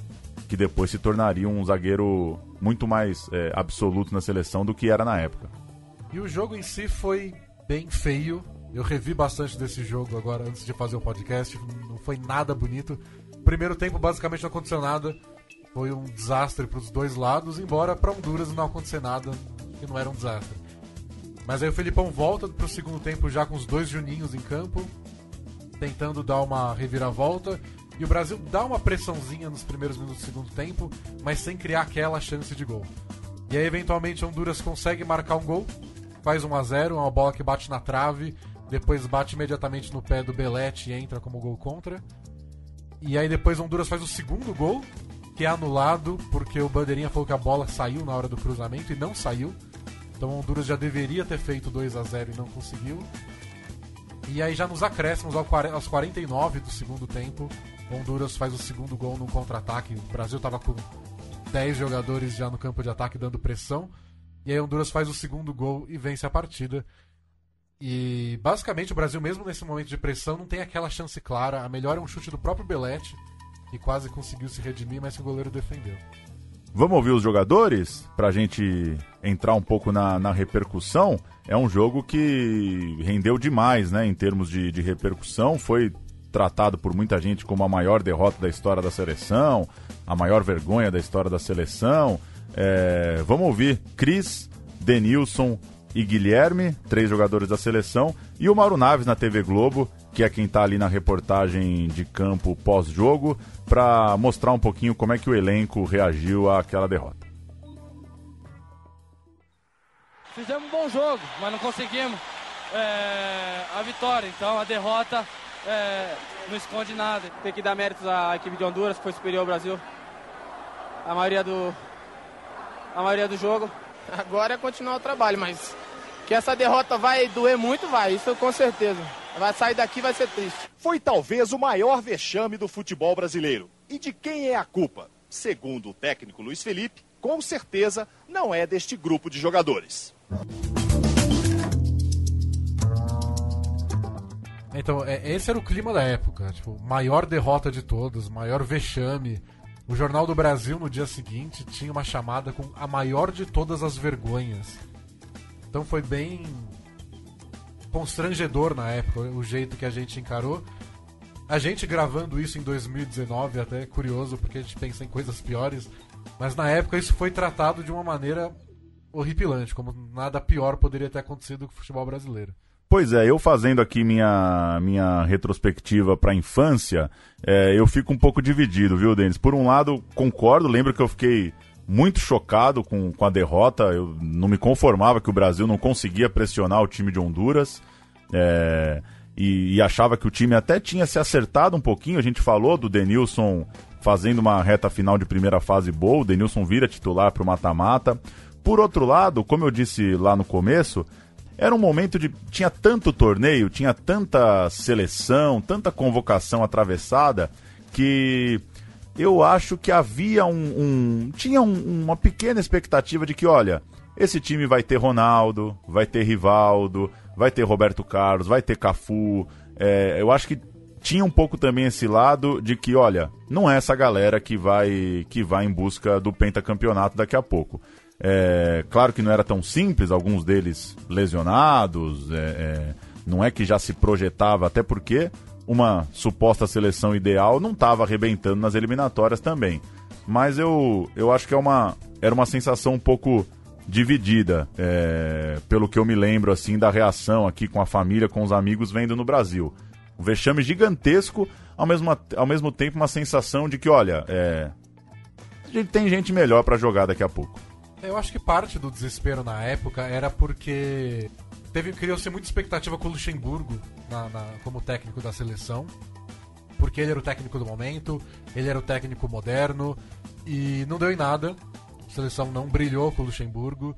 que depois se tornaria um zagueiro muito mais é, absoluto na seleção do que era na época. E o jogo em si foi bem feio. Eu revi bastante desse jogo agora antes de fazer o podcast. Não foi nada bonito. Primeiro tempo basicamente não aconteceu nada. Foi um desastre para os dois lados, embora para Honduras não aconteceu nada, que não era um desastre. Mas aí o Felipão volta para o segundo tempo já com os dois Juninhos em campo, tentando dar uma reviravolta. E o Brasil dá uma pressãozinha nos primeiros minutos do segundo tempo, mas sem criar aquela chance de gol. E aí, eventualmente, Honduras consegue marcar um gol, faz 1 a 0 uma bola que bate na trave, depois bate imediatamente no pé do Belete e entra como gol contra. E aí depois Honduras faz o segundo gol, que é anulado porque o Bandeirinha falou que a bola saiu na hora do cruzamento e não saiu. Então Honduras já deveria ter feito 2 a 0 e não conseguiu. E aí já nos acréscimos aos 49 do segundo tempo, Honduras faz o segundo gol num contra-ataque. O Brasil estava com 10 jogadores já no campo de ataque dando pressão. E aí Honduras faz o segundo gol e vence a partida. E basicamente o Brasil, mesmo nesse momento de pressão, não tem aquela chance clara. A melhor é um chute do próprio Belete, que quase conseguiu se redimir, mas que o goleiro defendeu. Vamos ouvir os jogadores para a gente entrar um pouco na, na, repercussão. É um jogo que rendeu demais, né? Em termos de, de repercussão, foi tratado por muita gente como a maior derrota da história da seleção, a maior vergonha da história da seleção. É, vamos ouvir Cris, Denilson e Guilherme, três jogadores da seleção, e o Mauro Naves na TV Globo, que é quem está ali na reportagem de campo pós-jogo, para mostrar um pouquinho como é que o elenco reagiu àquela derrota. Fizemos um bom jogo, mas não conseguimos é, a vitória. Então a derrota é, não esconde nada. Tem que dar méritos à equipe de Honduras, que foi superior ao Brasil. A maioria do, a maioria do jogo. Agora é continuar o trabalho, mas que essa derrota vai doer muito, vai, isso com certeza. Vai sair daqui vai ser triste. Foi talvez o maior vexame do futebol brasileiro. E de quem é a culpa? Segundo o técnico Luiz Felipe, com certeza não é deste grupo de jogadores. Então, é, esse era o clima da época. Tipo, maior derrota de todos, maior vexame. O Jornal do Brasil, no dia seguinte, tinha uma chamada com a maior de todas as vergonhas. Então foi bem constrangedor na época o jeito que a gente encarou. A gente gravando isso em 2019 até é curioso porque a gente pensa em coisas piores, mas na época isso foi tratado de uma maneira horripilante, como nada pior poderia ter acontecido com o futebol brasileiro. Pois é, eu fazendo aqui minha, minha retrospectiva para a infância, é, eu fico um pouco dividido, viu, Denis? Por um lado, concordo, lembro que eu fiquei muito chocado com, com a derrota, eu não me conformava que o Brasil não conseguia pressionar o time de Honduras. É, e, e, achava que o time até tinha se acertado um pouquinho. A gente falou do Denilson fazendo uma reta final de primeira fase boa, o Denilson vira titular para o mata-mata. Por outro lado, como eu disse lá no começo, era um momento de. Tinha tanto torneio, tinha tanta seleção, tanta convocação atravessada, que eu acho que havia um. um tinha um, uma pequena expectativa de que, olha, esse time vai ter Ronaldo, vai ter Rivaldo, vai ter Roberto Carlos, vai ter Cafu. É, eu acho que tinha um pouco também esse lado de que, olha, não é essa galera que vai que vai em busca do pentacampeonato daqui a pouco. É, claro que não era tão simples, alguns deles lesionados, é, é, não é que já se projetava, até porque uma suposta seleção ideal não estava arrebentando nas eliminatórias também. Mas eu, eu acho que é uma, era uma sensação um pouco dividida, é, pelo que eu me lembro assim da reação aqui com a família, com os amigos vendo no Brasil. Um vexame gigantesco, ao mesmo, ao mesmo tempo uma sensação de que, olha, é, tem gente melhor para jogar daqui a pouco. Eu acho que parte do desespero na época era porque teve criou-se muita expectativa com o Luxemburgo na, na, como técnico da seleção, porque ele era o técnico do momento, ele era o técnico moderno, e não deu em nada. A seleção não brilhou com o Luxemburgo.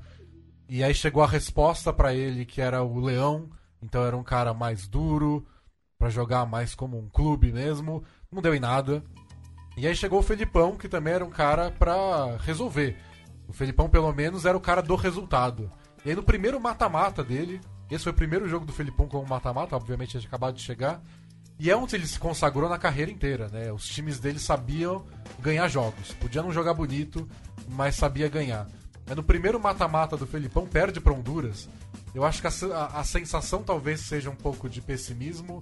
E aí chegou a resposta para ele, que era o Leão, então era um cara mais duro, para jogar mais como um clube mesmo. Não deu em nada. E aí chegou o Felipão, que também era um cara para resolver. O Felipão, pelo menos, era o cara do resultado. E aí no primeiro mata-mata dele, esse foi o primeiro jogo do Felipão como mata-mata, obviamente tinha acabado de chegar. E é onde ele se consagrou na carreira inteira, né? Os times dele sabiam ganhar jogos. Podia não jogar bonito, mas sabia ganhar. É no primeiro mata-mata do Felipão, perde para Honduras. Eu acho que a, a, a, sensação talvez seja um pouco de pessimismo,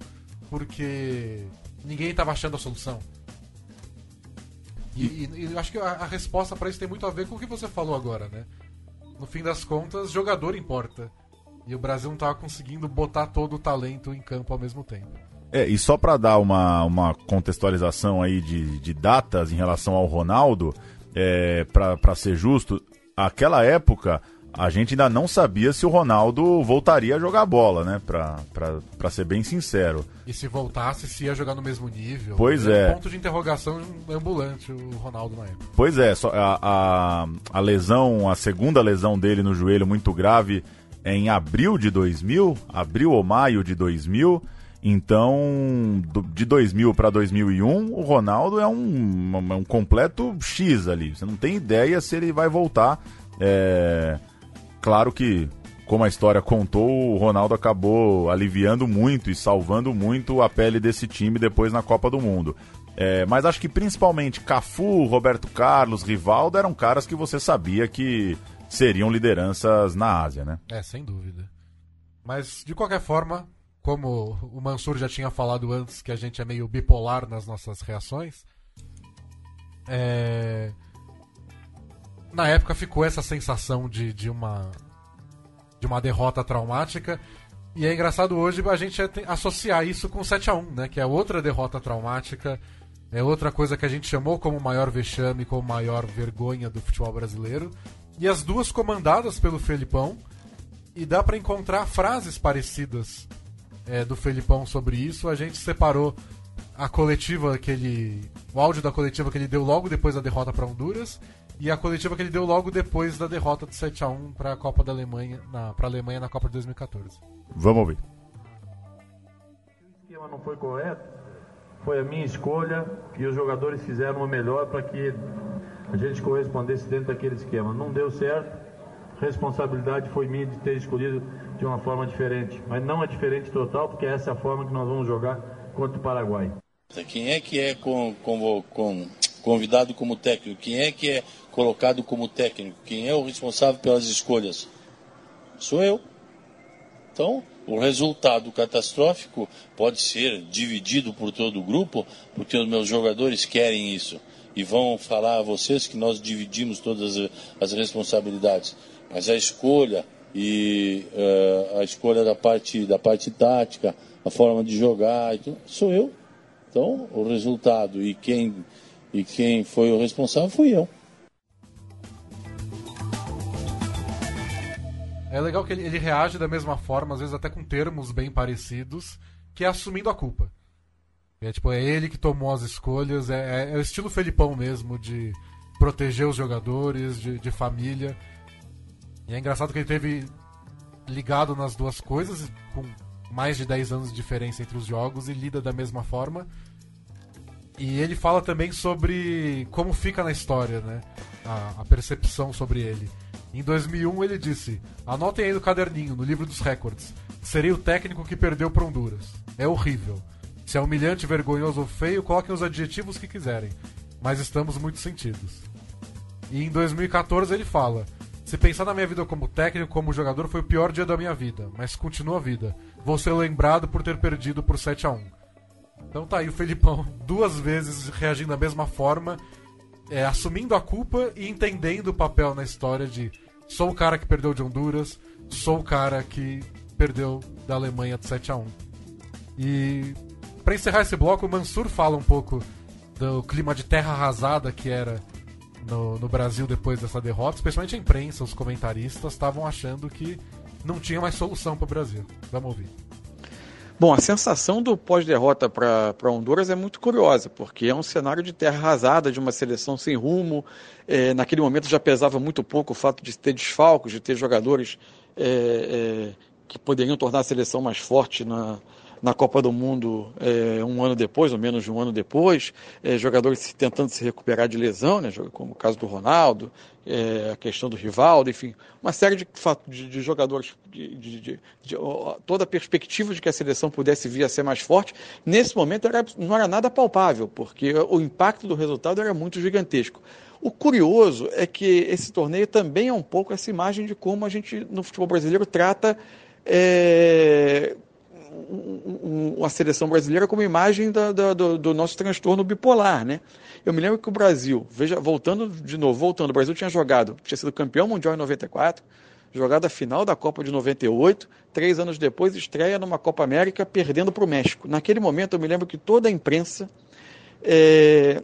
porque ninguém estava achando a solução. E, e, e acho que a, a resposta para isso tem muito a ver com o que você falou agora, né? No fim das contas, jogador importa. E o Brasil não estava conseguindo botar todo o talento em campo ao mesmo tempo. É, e só para dar uma, uma contextualização aí de, de datas em relação ao Ronaldo, é, para ser justo, aquela época a gente ainda não sabia se o Ronaldo voltaria a jogar bola, né? Pra, pra, pra ser bem sincero. E se voltasse, se ia jogar no mesmo nível. Pois é. Um ponto de interrogação ambulante o Ronaldo na época. Pois é, só a, a, a lesão, a segunda lesão dele no joelho muito grave é em abril de 2000, abril ou maio de 2000. Então, de 2000 para 2001, o Ronaldo é um, um, completo X ali. Você não tem ideia se ele vai voltar. É... Claro que, como a história contou, o Ronaldo acabou aliviando muito e salvando muito a pele desse time depois na Copa do Mundo. É, mas acho que principalmente Cafu, Roberto Carlos, Rivaldo eram caras que você sabia que seriam lideranças na Ásia, né? É, sem dúvida. Mas, de qualquer forma, como o Mansur já tinha falado antes, que a gente é meio bipolar nas nossas reações, é... na época ficou essa sensação de, de uma de uma derrota traumática. E é engraçado hoje a gente associar isso com 7 a 1 né? Que é outra derrota traumática, é outra coisa que a gente chamou como maior vexame, como maior vergonha do futebol brasileiro. E as duas comandadas pelo Felipão. E dá para encontrar frases parecidas é, do Felipão sobre isso, a gente separou a coletiva que ele. o áudio da coletiva que ele deu logo depois da derrota para Honduras e a coletiva que ele deu logo depois da derrota de 7 a 1 para a Copa da Alemanha, na para a Alemanha na Copa de 2014. Vamos ouvir. O esquema não foi correto, foi a minha escolha e os jogadores fizeram o melhor para que a gente correspondesse dentro daquele esquema. Não deu certo responsabilidade foi minha de ter escolhido de uma forma diferente. Mas não é diferente total, porque essa é a forma que nós vamos jogar contra o Paraguai. Quem é que é com, com, com, convidado como técnico? Quem é que é colocado como técnico? Quem é o responsável pelas escolhas? Sou eu. Então, o resultado catastrófico pode ser dividido por todo o grupo, porque os meus jogadores querem isso. E vão falar a vocês que nós dividimos todas as responsabilidades mas a escolha e uh, a escolha da parte da parte tática, a forma de jogar, sou eu. Então, o resultado e quem e quem foi o responsável fui eu. É legal que ele, ele, reage da mesma forma, às vezes até com termos bem parecidos, que é assumindo a culpa. É tipo, é ele que tomou as escolhas, é, é, é o estilo Felipão mesmo, de proteger os jogadores, de, de família. E é engraçado que ele teve ligado nas duas coisas, com mais de 10 anos de diferença entre os jogos, e lida da mesma forma. E ele fala também sobre como fica na história, né? A, a percepção sobre ele. Em 2001 ele disse: Anotem aí no caderninho, no livro dos recordes. Serei o técnico que perdeu para Honduras. É horrível. Se é humilhante, vergonhoso ou feio, coloquem os adjetivos que quiserem. Mas estamos muito sentidos. E em 2014 ele fala: se pensar na minha vida como técnico, como jogador, foi o pior dia da minha vida, mas continua a vida. Vou ser lembrado por ter perdido por 7 a 1 Então tá aí o Felipão duas vezes reagindo da mesma forma, é, assumindo a culpa e entendendo o papel na história de sou o cara que perdeu de Honduras, sou o cara que perdeu da Alemanha de 7 a 1 E para encerrar esse bloco, o Mansur fala um pouco do clima de terra arrasada que era no, no Brasil depois dessa derrota, especialmente a imprensa, os comentaristas estavam achando que não tinha mais solução para o Brasil. Vamos ouvir. Bom, a sensação do pós-derrota para Honduras é muito curiosa, porque é um cenário de terra arrasada, de uma seleção sem rumo. É, naquele momento já pesava muito pouco o fato de ter desfalcos, de ter jogadores é, é, que poderiam tornar a seleção mais forte na, na Copa do Mundo é, um ano depois, ou menos de um ano depois, é, jogadores tentando se recuperar de lesão, né, como o caso do Ronaldo, é, a questão do Rivaldo, enfim, uma série de, de, de jogadores, de, de, toda a perspectiva de que a seleção pudesse vir a ser mais forte, nesse momento era, não era nada palpável, porque o impacto do resultado era muito gigantesco. O curioso é que esse torneio também é um pouco essa imagem de como a gente, no futebol brasileiro, trata é, a seleção brasileira como imagem da, da, do, do, nosso transtorno bipolar, né? Eu me lembro que o Brasil, veja, voltando de novo, voltando, o Brasil tinha jogado, tinha sido campeão mundial em 94, jogado a final da Copa de 98, três anos depois estreia numa Copa América perdendo para o México. Naquele momento eu me lembro que toda a imprensa é,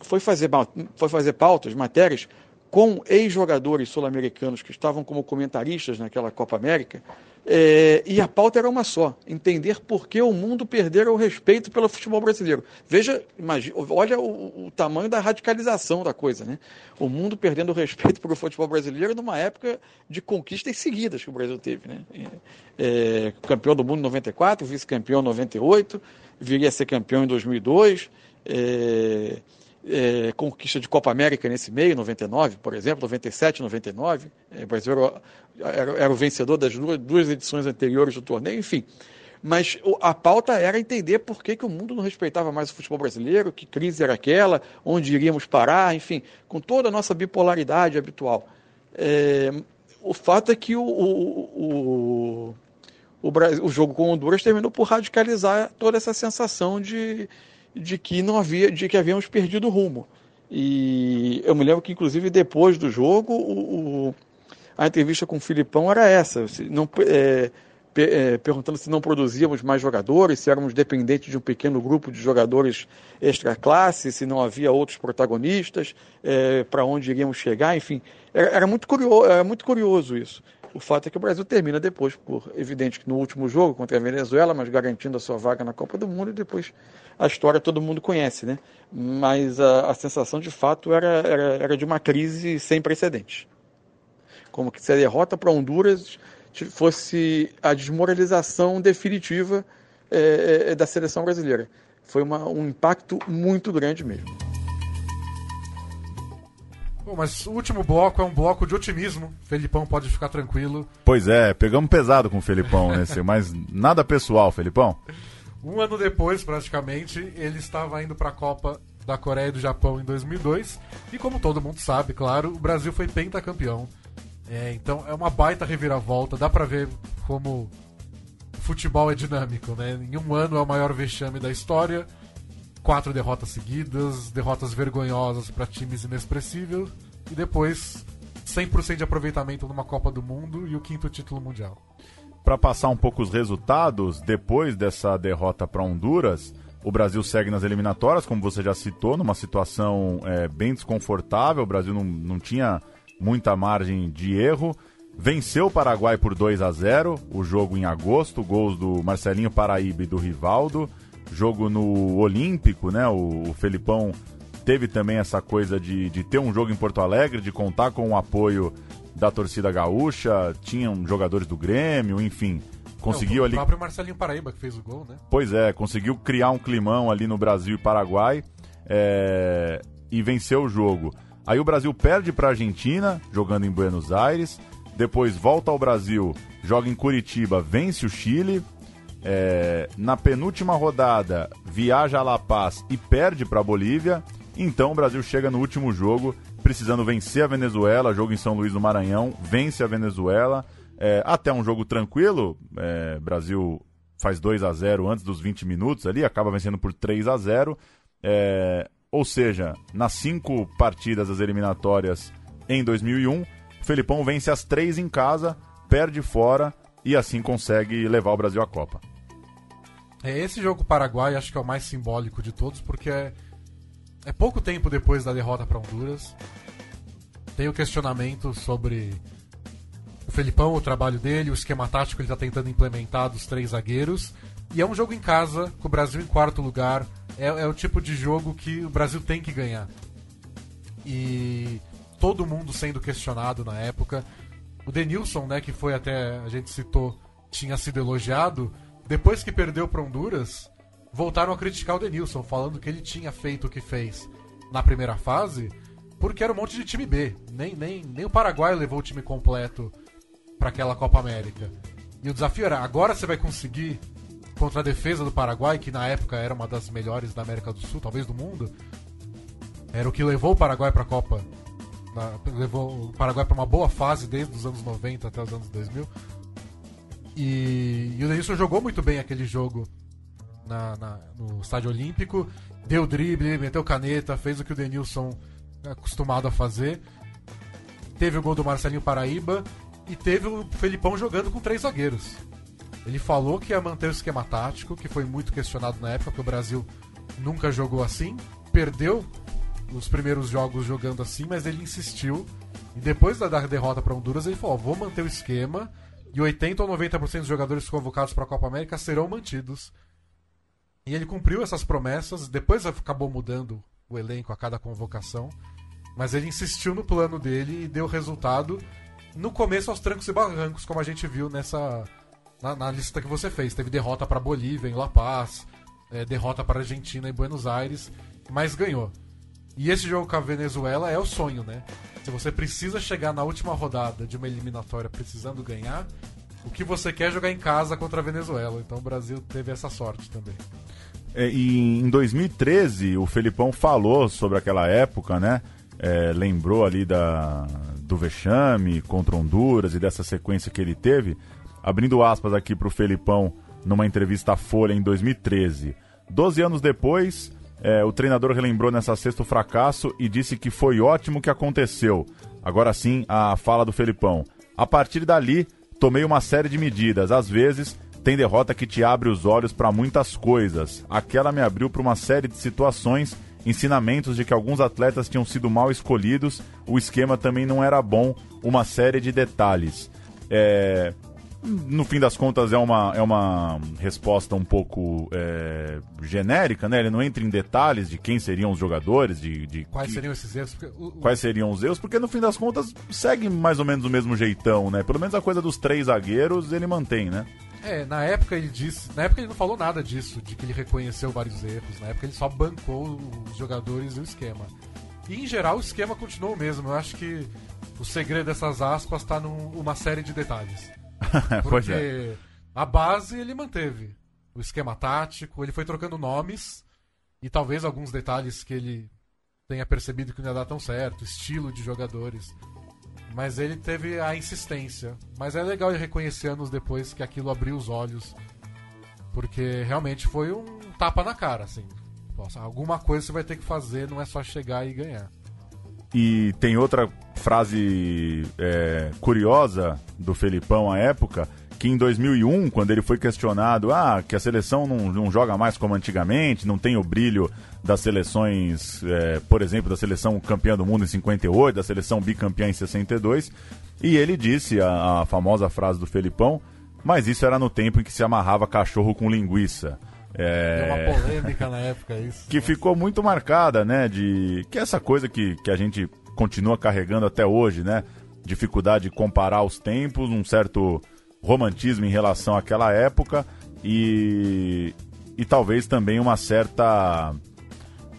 foi, fazer, foi fazer pautas, matérias, com ex-jogadores sul-americanos que estavam como comentaristas naquela Copa América, é, e a pauta era uma só: entender por que o mundo perdera o respeito pelo futebol brasileiro. Veja, imagine, olha o, o, tamanho da radicalização da coisa, né? O mundo perdendo o respeito pelo futebol brasileiro numa época de conquistas seguidas que o Brasil teve, né? É, campeão do mundo em 94, vice-campeão em 98, viria a ser campeão em 2002. É, é, conquista de Copa América nesse meio, 99, por exemplo, 97, 99. É, o Brasil era, era, era, o vencedor das duas, duas edições anteriores do torneio, enfim. Mas a pauta era entender por que, que o mundo não respeitava mais o futebol brasileiro, que crise era aquela, onde iríamos parar, enfim, com toda a nossa bipolaridade habitual. É, o fato é que o, o, o, o, o jogo com Honduras terminou por radicalizar toda essa sensação de, de que não havia, de que havíamos perdido o rumo. E eu me lembro que, inclusive, depois do jogo, o, o, a entrevista com o Filipão era essa, não, é, é, perguntando se não produzíamos mais jogadores, se éramos dependentes de um pequeno grupo de jogadores extra classe, se não havia outros protagonistas, é, para onde iríamos chegar, enfim. Era, era, muito curioso, era muito curioso isso. O fato é que o Brasil termina depois, por evidente que no último jogo contra a Venezuela, mas garantindo a sua vaga na Copa do Mundo, e depois a história todo mundo conhece, né? Mas a, a sensação de fato era, era, era de uma crise sem precedentes. Como que se a derrota para Honduras fosse a desmoralização definitiva é, é, da seleção brasileira. Foi uma, um impacto muito grande mesmo. Bom, mas o último bloco é um bloco de otimismo. Felipão pode ficar tranquilo. Pois é, pegamos pesado com o Felipão nesse, mas nada pessoal, Felipão. Um ano depois, praticamente, ele estava indo para a Copa da Coreia e do Japão em 2002. E como todo mundo sabe, claro, o Brasil foi pentacampeão. É, então é uma baita reviravolta. Dá para ver como o futebol é dinâmico, né? Em um ano é o maior vexame da história quatro derrotas seguidas, derrotas vergonhosas para times inexpressíveis e depois 100% de aproveitamento numa Copa do Mundo e o quinto título mundial. Para passar um pouco os resultados, depois dessa derrota para Honduras, o Brasil segue nas eliminatórias, como você já citou, numa situação é, bem desconfortável. O Brasil não, não tinha muita margem de erro. Venceu o Paraguai por 2 a 0 o jogo em agosto, gols do Marcelinho Paraíba e do Rivaldo jogo no Olímpico, né? O, o Felipão teve também essa coisa de, de ter um jogo em Porto Alegre, de contar com o apoio da torcida gaúcha, tinham jogadores do Grêmio, enfim. Conseguiu é, o ali. O próprio Marcelinho Paraíba que fez o gol, né? Pois é, conseguiu criar um climão ali no Brasil e Paraguai é... e venceu o jogo. Aí o Brasil perde para a Argentina, jogando em Buenos Aires. Depois volta ao Brasil, joga em Curitiba, vence o Chile, é, na penúltima rodada viaja a La Paz e perde para a Bolívia. Então o Brasil chega no último jogo precisando vencer a Venezuela, jogo em São Luís do Maranhão, vence a Venezuela. É, até um jogo tranquilo, é, Brasil faz 2 a 0 antes dos 20 minutos ali, acaba vencendo por 3 a 0 é, Ou seja, nas cinco partidas das eliminatórias em 2001, o Felipão vence as três em casa, perde fora e assim consegue levar o Brasil à Copa. É, esse jogo Paraguai acho que é o mais simbólico de todos, porque é, é pouco tempo depois da derrota para Honduras. Tem o questionamento sobre Felipão, o trabalho dele, o esquema tático ele está tentando implementar dos três zagueiros. E é um jogo em casa, com o Brasil em quarto lugar. É, é o tipo de jogo que o Brasil tem que ganhar. E todo mundo sendo questionado na época. O Denilson, né, que foi até, a gente citou, tinha sido elogiado. Depois que perdeu para Honduras, voltaram a criticar o Denilson, falando que ele tinha feito o que fez na primeira fase, porque era um monte de time B. Nem, nem, nem o Paraguai levou o time completo para aquela Copa América. E o desafio era: agora você vai conseguir contra a defesa do Paraguai, que na época era uma das melhores da América do Sul, talvez do mundo. Era o que levou o Paraguai para a Copa. Levou o Paraguai para uma boa fase desde os anos 90 até os anos 2000. E, e o Denilson jogou muito bem aquele jogo na, na, no Estádio Olímpico. Deu drible, meteu caneta, fez o que o Denilson é acostumado a fazer. Teve o gol do Marcelinho Paraíba e teve o Felipão jogando com três zagueiros. Ele falou que ia manter o esquema tático, que foi muito questionado na época, porque o Brasil nunca jogou assim. Perdeu os primeiros jogos jogando assim, mas ele insistiu. E depois da derrota para Honduras, ele falou: vou manter o esquema. E 80 ou 90% dos jogadores convocados para a Copa América serão mantidos. E ele cumpriu essas promessas. Depois acabou mudando o elenco a cada convocação. Mas ele insistiu no plano dele e deu resultado no começo aos trancos e barrancos, como a gente viu nessa na, na lista que você fez. Teve derrota para Bolívia em La Paz, é, derrota para Argentina em Buenos Aires, mas ganhou. E esse jogo com a Venezuela é o sonho, né? Se você precisa chegar na última rodada de uma eliminatória precisando ganhar, o que você quer é jogar em casa contra a Venezuela. Então o Brasil teve essa sorte também. É, e em 2013, o Felipão falou sobre aquela época, né? É, lembrou ali da, do vexame contra Honduras e dessa sequência que ele teve. Abrindo aspas aqui para o Felipão numa entrevista à Folha em 2013. Doze anos depois, é, o treinador relembrou nessa sexta o fracasso e disse que foi ótimo que aconteceu. Agora sim, a fala do Felipão. A partir dali, tomei uma série de medidas. Às vezes, tem derrota que te abre os olhos para muitas coisas. Aquela me abriu para uma série de situações, ensinamentos de que alguns atletas tinham sido mal escolhidos, o esquema também não era bom, uma série de detalhes. É, no fim das contas é uma, é uma resposta um pouco é, genérica, né? Ele não entra em detalhes de quem seriam os jogadores, de, de quais que, seriam esses erros. O, o... Quais seriam os erros, porque no fim das contas segue mais ou menos o mesmo jeitão, né? Pelo menos a coisa dos três zagueiros ele mantém, né? É, na época ele disse. Na época ele não falou nada disso, de que ele reconheceu vários erros. Na época ele só bancou os jogadores e o esquema. E em geral o esquema continuou o mesmo. Eu acho que o segredo dessas aspas está numa série de detalhes. Porque é. a base ele manteve. O esquema tático, ele foi trocando nomes e talvez alguns detalhes que ele tenha percebido que não ia dar tão certo, estilo de jogadores. Mas ele teve a insistência. Mas é legal ele reconhecer anos depois que aquilo abriu os olhos. Porque realmente foi um tapa na cara, assim. Poxa, alguma coisa você vai ter que fazer, não é só chegar e ganhar. E tem outra frase é, curiosa do Felipão à época, que em 2001, quando ele foi questionado, ah, que a seleção não, não joga mais como antigamente, não tem o brilho das seleções, é, por exemplo, da seleção campeã do mundo em 58, da seleção bicampeã em 62, e ele disse a, a famosa frase do Felipão, mas isso era no tempo em que se amarrava cachorro com linguiça. É... Deu uma polêmica na época isso. Que ficou muito marcada, né? De que é essa coisa que, que a gente continua carregando até hoje, né? Dificuldade de comparar os tempos, um certo romantismo em relação àquela época e, e talvez também uma certa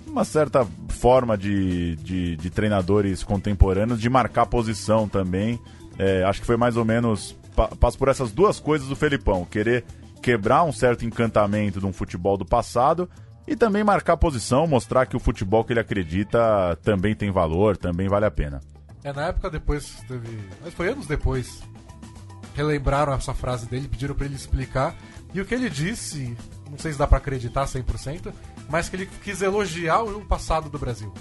uma certa forma de, de, de treinadores contemporâneos de marcar posição também. É, acho que foi mais ou menos. Passa por essas duas coisas do Felipão: querer quebrar um certo encantamento de um futebol do passado e também marcar posição, mostrar que o futebol que ele acredita também tem valor, também vale a pena. É, na época depois teve. Mas foi anos depois. Relembraram essa frase dele, pediram para ele explicar. E o que ele disse, não sei se dá para acreditar 100%, mas que ele quis elogiar o passado do Brasil.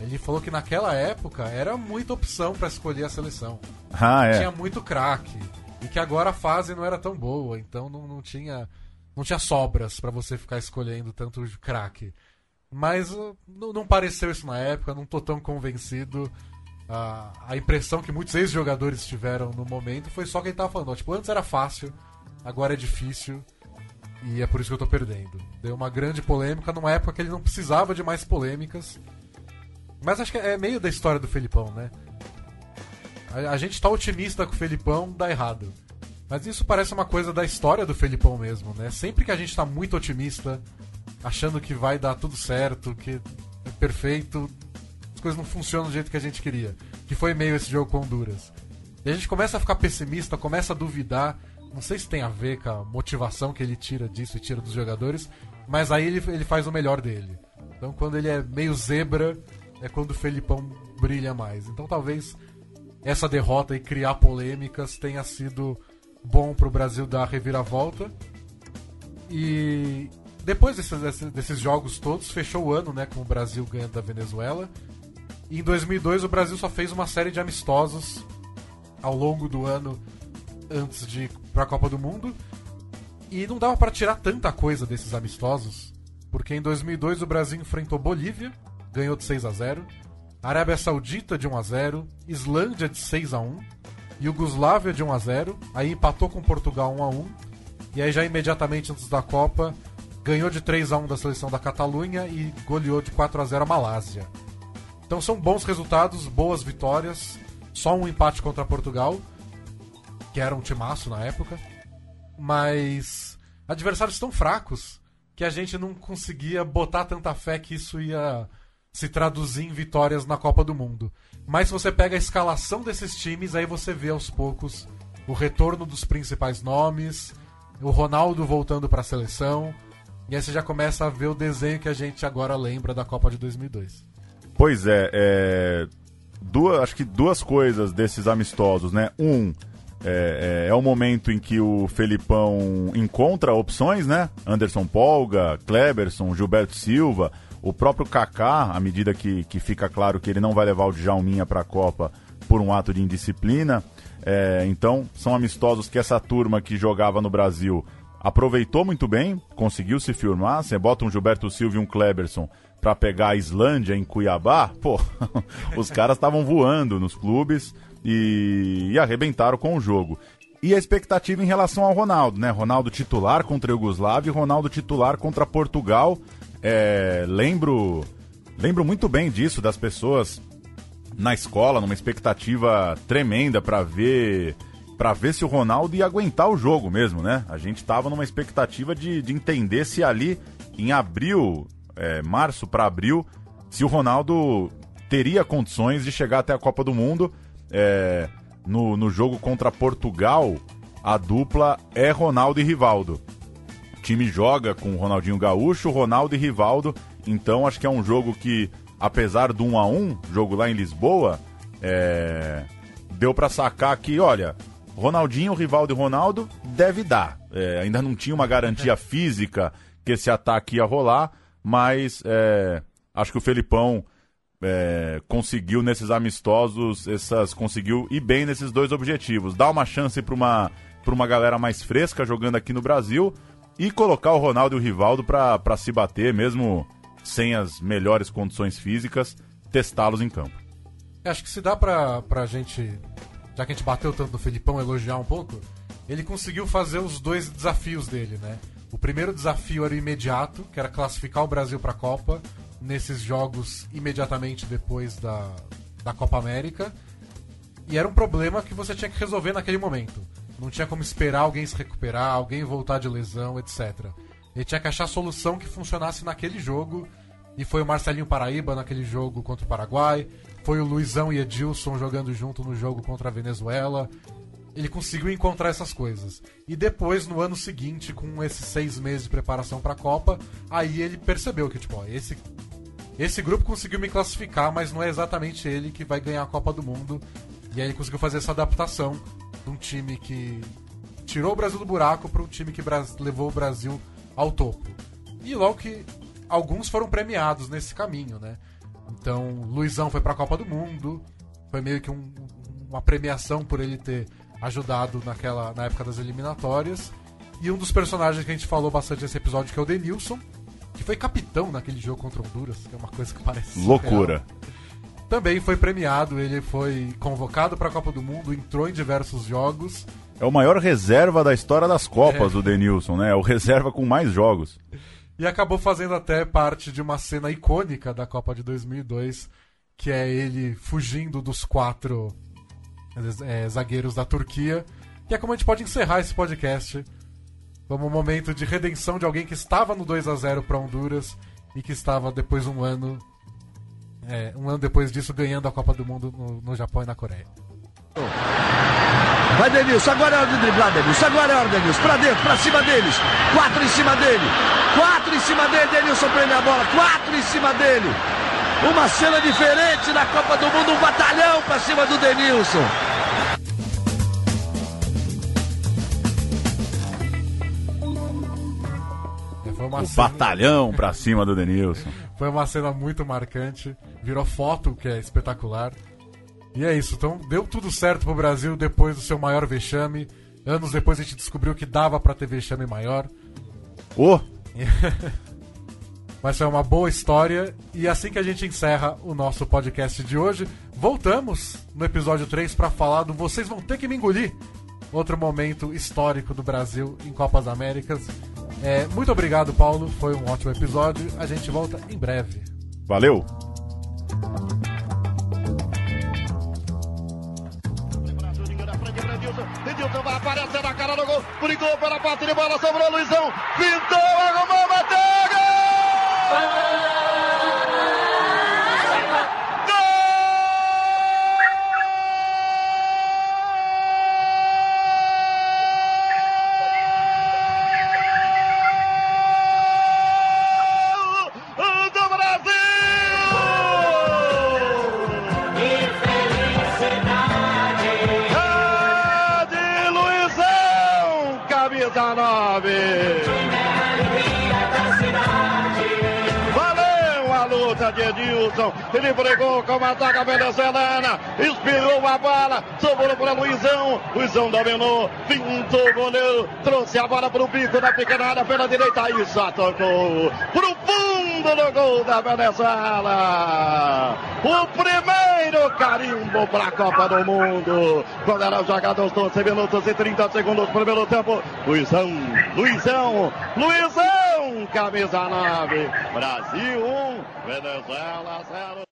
Ele falou que naquela época era muita opção para escolher a seleção. Ah, é. Tinha muito craque. E que agora a fase não era tão boa, então não, não tinha não tinha sobras para você ficar escolhendo tanto craque. Mas uh, não, não, pareceu isso na época, não tô tão convencido. A, a impressão que muitos ex-jogadores tiveram no momento foi só quem tava falando. ó, tipo, antes era fácil, agora é difícil. E é por isso que eu tô perdendo. Deu uma grande polêmica numa época que ele não precisava de mais polêmicas. Mas acho que é meio da história do Felipão, né? A, a gente tá otimista com o Felipão, dá errado. Mas isso parece uma coisa da história do Felipão mesmo, né? Sempre que a gente tá muito otimista, achando que vai dar tudo certo, que é perfeito, as coisas não funcionam do jeito que a gente queria. Que foi meio esse jogo com Honduras. E a gente começa a ficar pessimista, começa a duvidar. Não sei se tem a ver com a motivação que ele tira disso e tira dos jogadores, mas aí ele, ele faz o melhor dele. Então quando ele é meio zebra, é quando o Felipão brilha mais. Então talvez essa derrota e criar polêmicas tenha sido bom pro Brasil dar a reviravolta. E depois desses, desses, jogos todos, fechou o ano né, com o Brasil ganhando da Venezuela. E em 2002 o Brasil só fez uma série de amistosos ao longo do ano antes de para a Copa do Mundo. E não dava para tirar tanta coisa desses amistosos, porque em 2002 o Brasil enfrentou Bolívia, ganhou de 6 a 0, Arábia Saudita de 1 a 0, Islândia de 6 a 1, Iugoslávia de 1 a 0, aí empatou com Portugal 1 a 1, e aí já imediatamente antes da Copa ganhou de 3 a 1 da seleção da Catalunha e goleou de 4 a 0 a Malásia. Então são bons resultados, boas vitórias, só um empate contra Portugal, que era um timaço na época, mas adversários tão fracos que a gente não conseguia botar tanta fé que isso ia se traduzir em vitórias na Copa do Mundo. Mas se você pega a escalação desses times, aí você vê aos poucos o retorno dos principais nomes, o Ronaldo voltando para a seleção, e aí você já começa a ver o desenho que a gente agora lembra da Copa de 2002. Pois é, é... Duas, acho que duas coisas desses amistosos, né? Um, é, é, é, o momento em que o Felipão encontra opções, né? Anderson Polga, Kleberson, Gilberto Silva, o próprio Kaká, à medida que, que fica claro que ele não vai levar o Djalminha para a Copa por um ato de indisciplina. É, então, são amistosos que essa turma que jogava no Brasil aproveitou muito bem, conseguiu se firmar. Você bota um Gilberto Silva e um Kleberson para pegar a Islândia em Cuiabá, pô, os caras estavam voando nos clubes e, e arrebentaram com o jogo. E a expectativa em relação ao Ronaldo, né? Ronaldo titular contra a Yugoslávia e Ronaldo titular contra Portugal. É, lembro, lembro muito bem disso, das pessoas na escola, numa expectativa tremenda para ver para ver se o Ronaldo ia aguentar o jogo mesmo, né? A gente tava numa expectativa de, de entender se ali, em abril, é, março para abril, se o Ronaldo teria condições de chegar até a Copa do Mundo. É, no, no jogo contra Portugal, a dupla é Ronaldo e Rivaldo. O time joga com Ronaldinho Gaúcho, Ronaldo e Rivaldo. Então acho que é um jogo que, apesar do 1 a 1 jogo lá em Lisboa, é... deu para sacar que, olha, Ronaldinho, Rivaldo e Ronaldo deve dar. É, ainda não tinha uma garantia física que esse ataque ia rolar, mas é, acho que o Felipão é, conseguiu nesses amistosos, essas conseguiu ir bem nesses dois objetivos. Dar uma chance para uma, uma galera mais fresca jogando aqui no Brasil e colocar o Ronaldo e o Rivaldo para se bater, mesmo sem as melhores condições físicas, testá-los em campo. Acho que se dá pra, pra gente, já que a gente bateu tanto no Felipão, elogiar um pouco, ele conseguiu fazer os dois desafios dele, né? O primeiro desafio era o imediato, que era classificar o Brasil para a Copa nesses jogos imediatamente depois da, da Copa América. E era um problema que você tinha que resolver naquele momento. Não tinha como esperar alguém se recuperar, alguém voltar de lesão, etc. Ele tinha que achar a solução que funcionasse naquele jogo. E foi o Marcelinho Paraíba naquele jogo contra o Paraguai. Foi o Luizão e Edilson jogando junto no jogo contra a Venezuela. Ele conseguiu encontrar essas coisas. E depois, no ano seguinte, com esses seis meses de preparação para a Copa, aí ele percebeu que, tipo, ó, esse, esse grupo conseguiu me classificar, mas não é exatamente ele que vai ganhar a Copa do Mundo. E aí ele conseguiu fazer essa adaptação de um time que tirou o Brasil do buraco para um time que levou o Brasil ao topo. E logo que alguns foram premiados nesse caminho, né? Então, Luizão foi para a Copa do Mundo, foi meio que um, uma premiação por ele ter ajudado naquela na época das eliminatórias. E um dos personagens que a gente falou bastante nesse episódio, que é o Denilson, que foi capitão naquele jogo contra Honduras, que é uma coisa que parece loucura. Também foi premiado. Ele foi convocado para a Copa do Mundo, entrou em diversos jogos. É o maior reserva da história das Copas, É. o Denilson, né? É o reserva com mais jogos. E acabou fazendo até parte de uma cena icônica da Copa de 2002, que é ele fugindo dos quatro é, zagueiros da Turquia. E é como a gente pode encerrar esse podcast. Como um momento de redenção de alguém que estava no 2 a 0 para Honduras e que estava depois um ano é, um ano depois disso ganhando a Copa do Mundo no, no Japão e na Coreia. Vai Denilson, agora é hora de driblar Denilson, agora é hora Denilson, pra dentro, pra cima deles, quatro em cima dele, quatro em cima dele, Denilson prende a bola, quatro em cima dele. Uma cena diferente na Copa do Mundo, um batalhão pra cima do Denilson. É, Foi uma, O cena, batalhão pra cima do Denilson. foi uma cena muito marcante, virou foto, que é espetacular. E é isso, então deu tudo certo pro Brasil depois do seu maior vexame. Anos depois a gente descobriu que dava pra ter vexame maior. Ô, Mas foi uma boa história. E assim que a gente encerra o nosso podcast de hoje, voltamos no episódio 3 para falar do Vocês Vão Ter Que Me Engolir. Outro momento histórico do Brasil em Copas Américas. É, muito obrigado, Paulo. Foi um ótimo episódio. A gente volta em breve. valeu! Edilson vai aparecer na cara do gol. Brigou pela parte de bola, sobrou Luizão. Pintou, arrumou, bateu! Gol Ele brigou com a ataca venezuelana. Espirrou a bola. Sobrou para Luizão. Luizão dominou. Pintou o goleiro. Trouxe a bola para o bico da pequena área pela direita. Aí só tocou. Pro fundo do gol da Venezuela. O primeiro carimbo para a Copa do Mundo. Quando jogado aos 12 minutos e 30 segundos do primeiro tempo. Luizão, Luizão, Luizão, camisa 9. Brasil 1, Venezuela 0.